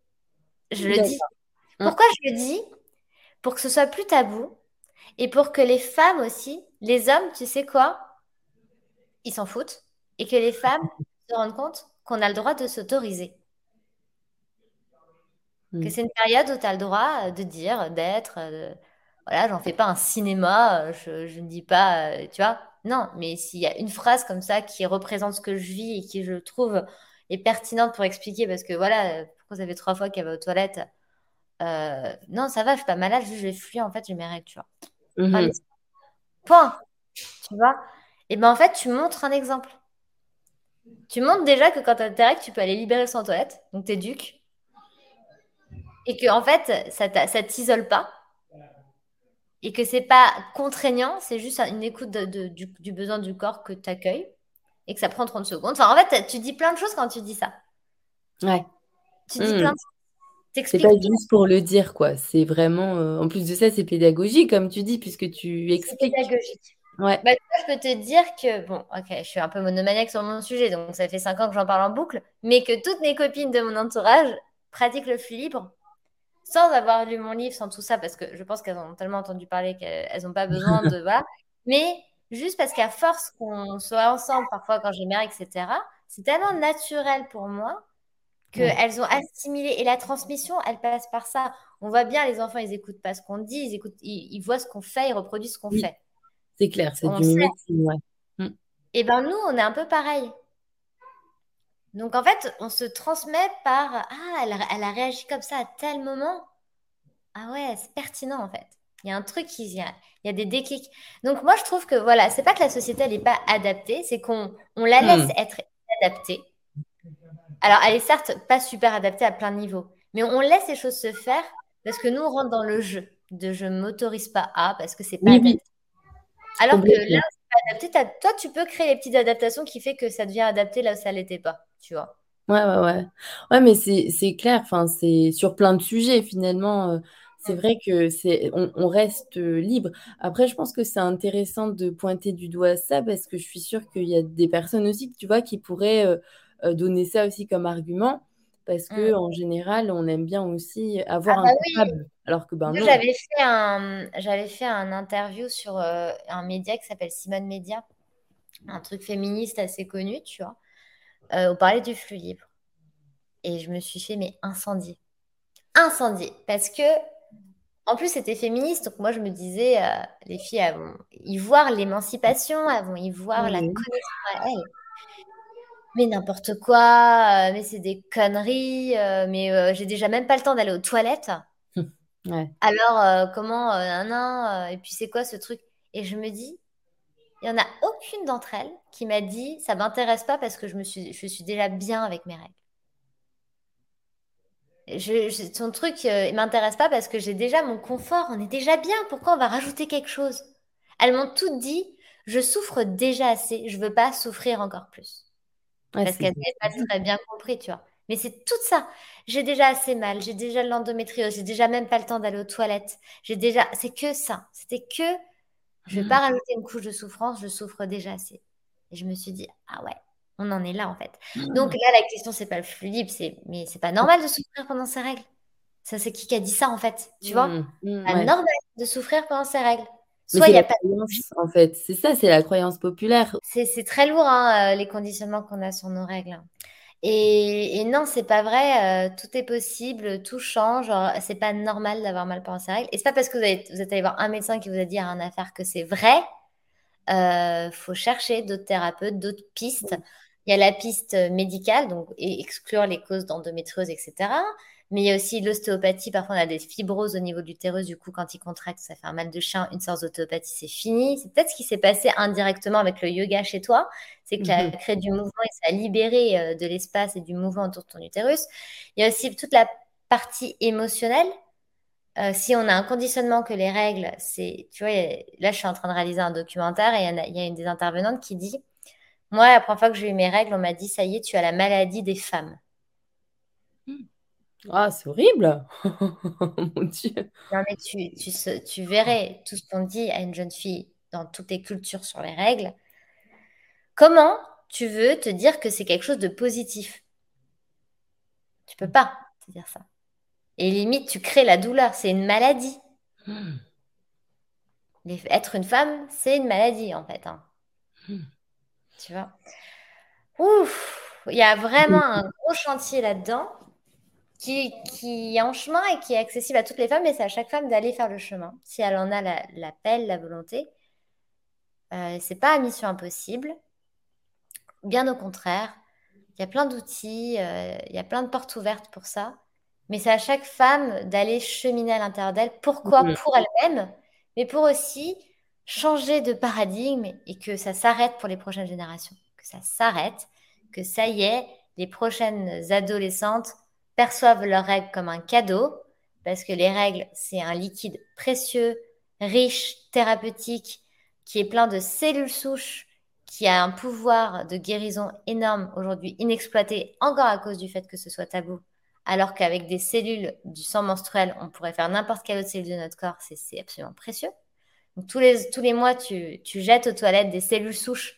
Je le dis. Pourquoi je le dis? Pour que ce soit plus tabou et pour que les femmes aussi, les hommes, tu sais quoi? Ils s'en foutent. Et que les femmes [LAUGHS] se rendent compte qu'on a le droit de s'autoriser. Que mm. c'est une période où tu as le droit de dire, d'être. Euh, voilà, j'en fais pas un cinéma, euh, je, ne dis pas, euh, tu vois. Non, mais s'il y a une phrase comme ça qui représente ce que je vis et qui, je trouve, est pertinente pour expliquer, parce que voilà, pourquoi ça fait trois fois qu'elle va aux toilettes? Non, ça va, je suis pas malade, je vais fuir, en fait, j'ai mes règles, tu vois. Mm-hmm. point. Tu vois Et ben en fait, tu montres un exemple. Tu montres déjà que quand tu as tes règles, tu peux aller libérer son toilette, donc t'éduques. Et que en fait, ça ne t'isole pas. Et que c'est pas contraignant, c'est juste une écoute du, besoin du corps que tu accueilles. Et que ça prend 30 secondes. Enfin, en fait, tu dis plein de choses quand tu dis ça. Ouais. Tu dis hmm. plein de choses. C'est pas juste pour le dire, quoi. C'est vraiment. Euh, en plus de ça, c'est pédagogique, comme tu dis, puisque tu expliques. C'est pédagogique. Ouais. Bah, je peux te dire que, bon, ok, je suis un peu monomaniaque sur mon sujet, donc ça fait cinq ans que j'en parle en boucle, mais que toutes mes copines de mon entourage pratiquent le flux libre sans avoir lu mon livre, sans tout ça, parce que je pense qu'elles ont tellement entendu parler qu'elles n'ont pas besoin de. [LAUGHS] Voilà. Mais juste parce qu'à force qu'on soit ensemble, parfois quand j'ai mère, etc., c'est tellement naturel pour moi qu'elles ont assimilé. Et la transmission, elle passe par ça. On voit bien, les enfants, ils n'écoutent pas ce qu'on dit, ils, écoutent, ils, voient ce qu'on fait, ils reproduisent ce qu'on fait. C'est clair, c'est du mimétisme, ouais. Mm. Et ben nous, on est un peu pareil. Donc en fait, on se transmet par Ah, elle, a réagi comme ça à tel moment. Ah ouais, c'est pertinent en fait. Il y a un truc qui. Il y a, il y a des déclics. Donc moi, je trouve que voilà, c'est pas que la société, elle n'est pas adaptée, c'est qu'on on la laisse mm. être adaptée. Alors, elle est certes pas super adaptée à plein de niveaux, mais on laisse les choses se faire parce que nous, on rentre dans le jeu de je m'autorise pas à parce que c'est pas adapté. Alors que là, adapté, toi, tu peux créer les petites adaptations qui fait que ça devient adapté là où ça l'était pas, tu vois. Ouais, ouais, ouais. Ouais, mais c'est clair, enfin, c'est sur plein de sujets finalement. Euh, c'est vrai que c'est on, reste euh, libre. Après, je pense que c'est intéressant de pointer du doigt ça parce que je suis sûre qu'il y a des personnes aussi, tu vois, qui pourraient euh, donner ça aussi comme argument parce que mmh. en général, on aime bien aussi avoir ah un bah alors que ben J'avais fait un, j'avais fait un interview sur euh, un média qui s'appelle Simone Média, un truc féministe assez connu, tu vois. Euh, on parlait du flux libre. Et je me suis fait, mais incendier. Incendier. Parce que, en plus, c'était féministe. Donc, moi, je me disais, euh, les filles, elles vont y voir l'émancipation, elles vont y voir la connexion à elles mais n'importe quoi, euh, mais c'est des conneries, euh, mais euh, j'ai déjà même pas le temps d'aller aux toilettes. Alors, comment, un et puis c'est quoi ce truc? Et je me dis, il n'y en a aucune d'entre elles qui m'a dit, ça m'intéresse pas parce que je, me suis, je suis déjà bien avec mes règles. Je, son truc ne m'intéresse pas parce que j'ai déjà mon confort, on est déjà bien, pourquoi on va rajouter quelque chose? Elles m'ont toutes dit, je souffre déjà assez, je veux pas souffrir encore plus parce qu'elle n'a pas très bien compris, tu vois. Mais c'est tout ça. J'ai déjà assez mal, j'ai déjà l'endométriose, j'ai déjà même pas le temps d'aller aux toilettes. J'ai déjà, c'est que ça. C'était que, je vais pas mmh. rajouter une couche de souffrance, je souffre déjà assez. Et je me suis dit, ah ouais, On en est là, en fait. Mmh. Donc là, la question, c'est pas le flux libre, c'est mais c'est pas normal de souffrir pendant ses règles. Ça, c'est qui qui a dit ça, en fait Tu vois? Mmh. mmh, Pas normal de souffrir pendant ses règles. Soit il n'y a pas de en fait. C'est ça, c'est la croyance populaire. C'est très lourd, hein, euh, les conditionnements qu'on a sur nos règles. Et, et non, c'est pas vrai. Euh, tout est possible, tout change. C'est pas normal d'avoir mal pendant ses règles. Et c'est pas parce que vous, vous êtes allé voir un médecin qui vous a dit à une affaire que c'est vrai. Euh, faut chercher d'autres thérapeutes, d'autres pistes. Il y a la piste médicale, donc exclure les causes d'endométriose, etc. Mais il y a aussi l'ostéopathie. Parfois, on a des fibroses au niveau de l'utérus. Du coup, quand il contracte, ça fait un mal de chien. Une sorte d'ostéopathie, c'est fini. C'est peut-être ce qui s'est passé indirectement avec le yoga chez toi. C'est que ça a mhm. créé du mouvement et ça a libéré euh, de l'espace et du mouvement autour de ton utérus. Il y a aussi toute la partie émotionnelle. Euh, si on a un conditionnement que les règles, c'est, tu vois, là, je suis en train de réaliser un documentaire et il y, a, il y a une des intervenantes qui dit, moi, la première fois que j'ai eu mes règles, on m'a dit, ça y est, tu as la maladie des femmes. Ah, c'est horrible! [LAUGHS] Mon Dieu. Non, mais tu, tu, verrais tout ce qu'on dit à une jeune fille dans toutes les cultures sur les règles. Comment tu veux te dire que c'est quelque chose de positif? Tu peux pas te dire ça. Et limite, tu crées la douleur. C'est une maladie. Hmm. Être une femme, c'est une maladie, en fait. Hein. Hmm. Tu vois? Ouf! Il y a vraiment un gros chantier là-dedans qui, qui, est en chemin et qui est accessible à toutes les femmes, et c'est à chaque femme d'aller faire le chemin, si elle en a l'appel, la, volonté. Euh, c'est pas à mission impossible, bien au contraire. Il y a plein d'outils, euh, il y a plein de portes ouvertes pour ça, mais c'est à chaque femme d'aller cheminer à l'intérieur d'elle. Pourquoi Pour elle-même, mais pour aussi changer de paradigme et que ça s'arrête pour les prochaines générations, que ça s'arrête, que ça y est, les prochaines adolescentes perçoivent leurs règles comme un cadeau, parce que les règles, c'est un liquide précieux, riche, thérapeutique, qui est plein de cellules souches, qui a un pouvoir de guérison énorme aujourd'hui, inexploité encore à cause du fait que ce soit tabou, alors qu'avec des cellules du sang menstruel, on pourrait faire n'importe quelle autre cellule de notre corps, c'est absolument précieux. Tous, les, tous les mois, tu, tu jettes aux toilettes des cellules souches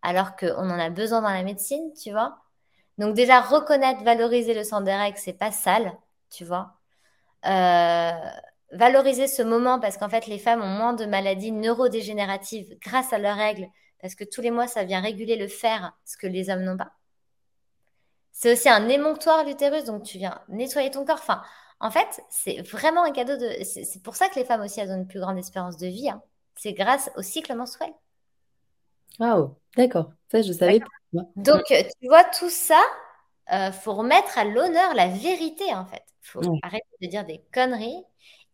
alors qu'on en a besoin dans la médecine, tu vois. Donc déjà, reconnaître, valoriser le sang des règles, c'est pas sale, tu vois. Euh, valoriser ce moment parce qu'en fait, les femmes ont moins de maladies neurodégénératives grâce à leurs règles, parce que tous les mois, ça vient réguler le fer, ce que les hommes n'ont pas. C'est aussi un émonctoire l'utérus, donc tu viens nettoyer ton corps. Enfin, en fait, c'est vraiment un cadeau de. C'est pour ça que les femmes aussi elles ont une plus grande espérance de vie. Hein. C'est grâce au cycle menstruel. Waouh, d'accord. Ça, je savais pas. Donc, tu vois, tout ça, euh, faut remettre à l'honneur la vérité, en fait. faut arrêter de dire des conneries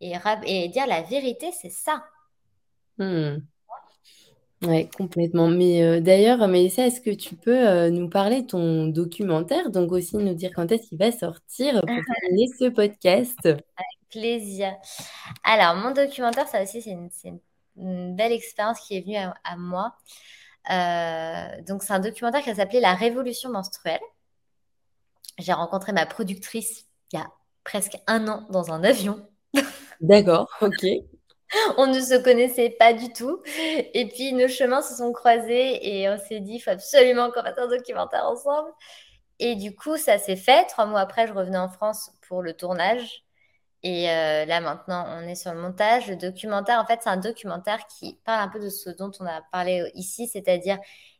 et, et dire la vérité, c'est ça. Hmm. Oui, complètement. Mais euh, d'ailleurs, Mélissa, est-ce que tu peux euh, nous parler de ton documentaire, donc aussi nous dire quand est-ce qu'il va sortir pour [LAUGHS] terminer ce podcast? Avec plaisir. Alors, mon documentaire, ça aussi, c'est une, belle expérience qui est venue à moi. Euh, donc, c'est un documentaire qui s'appelait La Révolution menstruelle. J'ai rencontré ma productrice il y a presque un an dans un avion. [LAUGHS] D'accord, ok. on ne se connaissait pas du tout. Et puis, nos chemins se sont croisés et on s'est dit, il faut absolument qu'on fasse un documentaire ensemble. Et du coup, ça s'est fait. Trois mois après, je revenais en France pour le tournage. Et euh, là, maintenant, on est sur le montage. Le documentaire, en fait, c'est un documentaire qui parle un peu de ce dont on a parlé ici, c'est-à-dire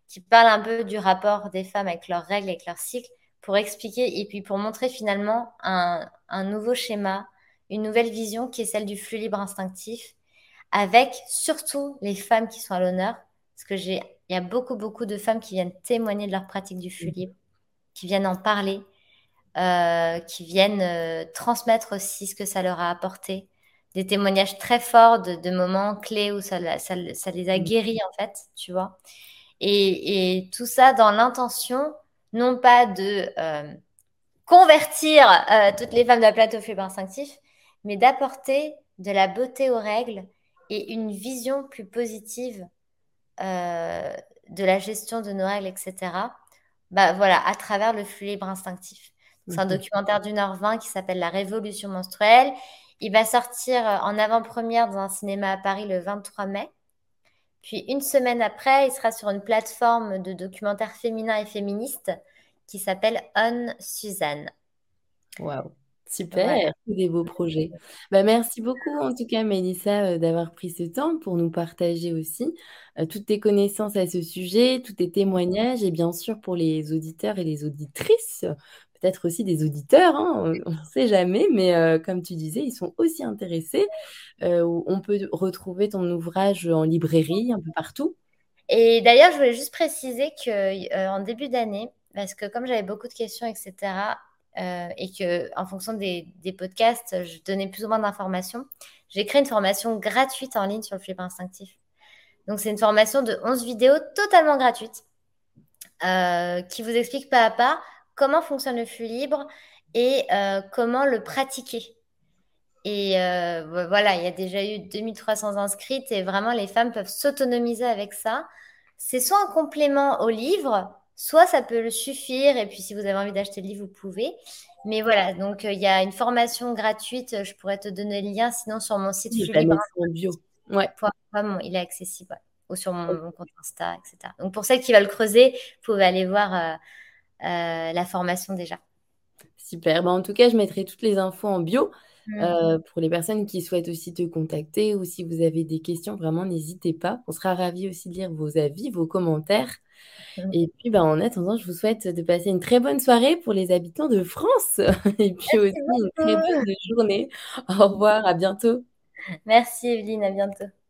qui parle un peu du rapport des femmes avec leurs règles, avec leurs cycles, pour expliquer et puis pour montrer finalement un, nouveau schéma, une nouvelle vision qui est celle du flux libre instinctif, avec surtout les femmes qui sont à l'honneur, parce que j'ai, il y a beaucoup, beaucoup de femmes qui viennent témoigner de leur pratique du flux mmh. libre, qui viennent en parler, euh, qui viennent euh, transmettre aussi ce que ça leur a apporté. Des témoignages très forts de, moments clés où ça, ça, les a mmh. guéris, en fait, tu vois. Et, tout ça dans l'intention, non pas de euh, convertir toutes les femmes de la plateau fibre instinctif, mais d'apporter de la beauté aux règles et une vision plus positive de la gestion de nos règles, etc. Bah, voilà, à travers le flux libre instinctif. C'est un documentaire d'une heure vingt qui s'appelle La Révolution menstruelle. Il va sortir euh, en avant-première dans un cinéma à Paris le 23 mai. Puis une semaine après, il sera sur une plateforme de documentaires féminins et féministes qui s'appelle On Suzanne. Waouh, super, des beaux projets. Bah, merci beaucoup en tout cas, Mélissa, euh, d'avoir pris ce temps pour nous partager aussi euh, toutes tes connaissances à ce sujet, tous tes témoignages et bien sûr pour les auditeurs et les auditrices, peut-être aussi des auditeurs, hein, on ne sait jamais, mais euh, comme tu disais, ils sont aussi intéressés. on peut retrouver ton ouvrage en librairie, un peu partout. Et d'ailleurs, je voulais juste préciser qu'en début d'année, parce que comme j'avais beaucoup de questions, etc., euh, et que en fonction des, podcasts, je donnais plus ou moins d'informations, j'ai créé une formation gratuite en ligne sur le flip instinctif. Donc, c'est une formation de 11 vidéos totalement gratuite euh, qui vous explique pas à pas comment fonctionne le flux libre et euh, comment le pratiquer. Et voilà, il y a déjà eu 2300 inscrites et vraiment les femmes peuvent s'autonomiser avec ça. C'est soit un complément au livre, Soit ça peut le suffire, et puis si vous avez envie d'acheter le livre, vous pouvez. Mais voilà, donc euh, il y a une formation gratuite, je pourrais te donner le lien, sinon sur mon site oui, bio. Ouais. il est accessible, ou sur mon, compte Insta, etc. Donc pour celles qui veulent creuser, vous pouvez aller voir euh, euh, la formation déjà. Super, bah, en tout cas, je mettrai toutes les infos en bio. Mmh. pour les personnes qui souhaitent aussi te contacter ou si vous avez des questions, vraiment n'hésitez pas. On sera ravis aussi de lire vos avis, vos commentaires. Mmh. Et puis, bah, en attendant, je vous souhaite de passer une très bonne soirée pour les habitants de France [LAUGHS] et puis aussi une très bonne journée. Au revoir, à bientôt. Merci Evelyne, à bientôt.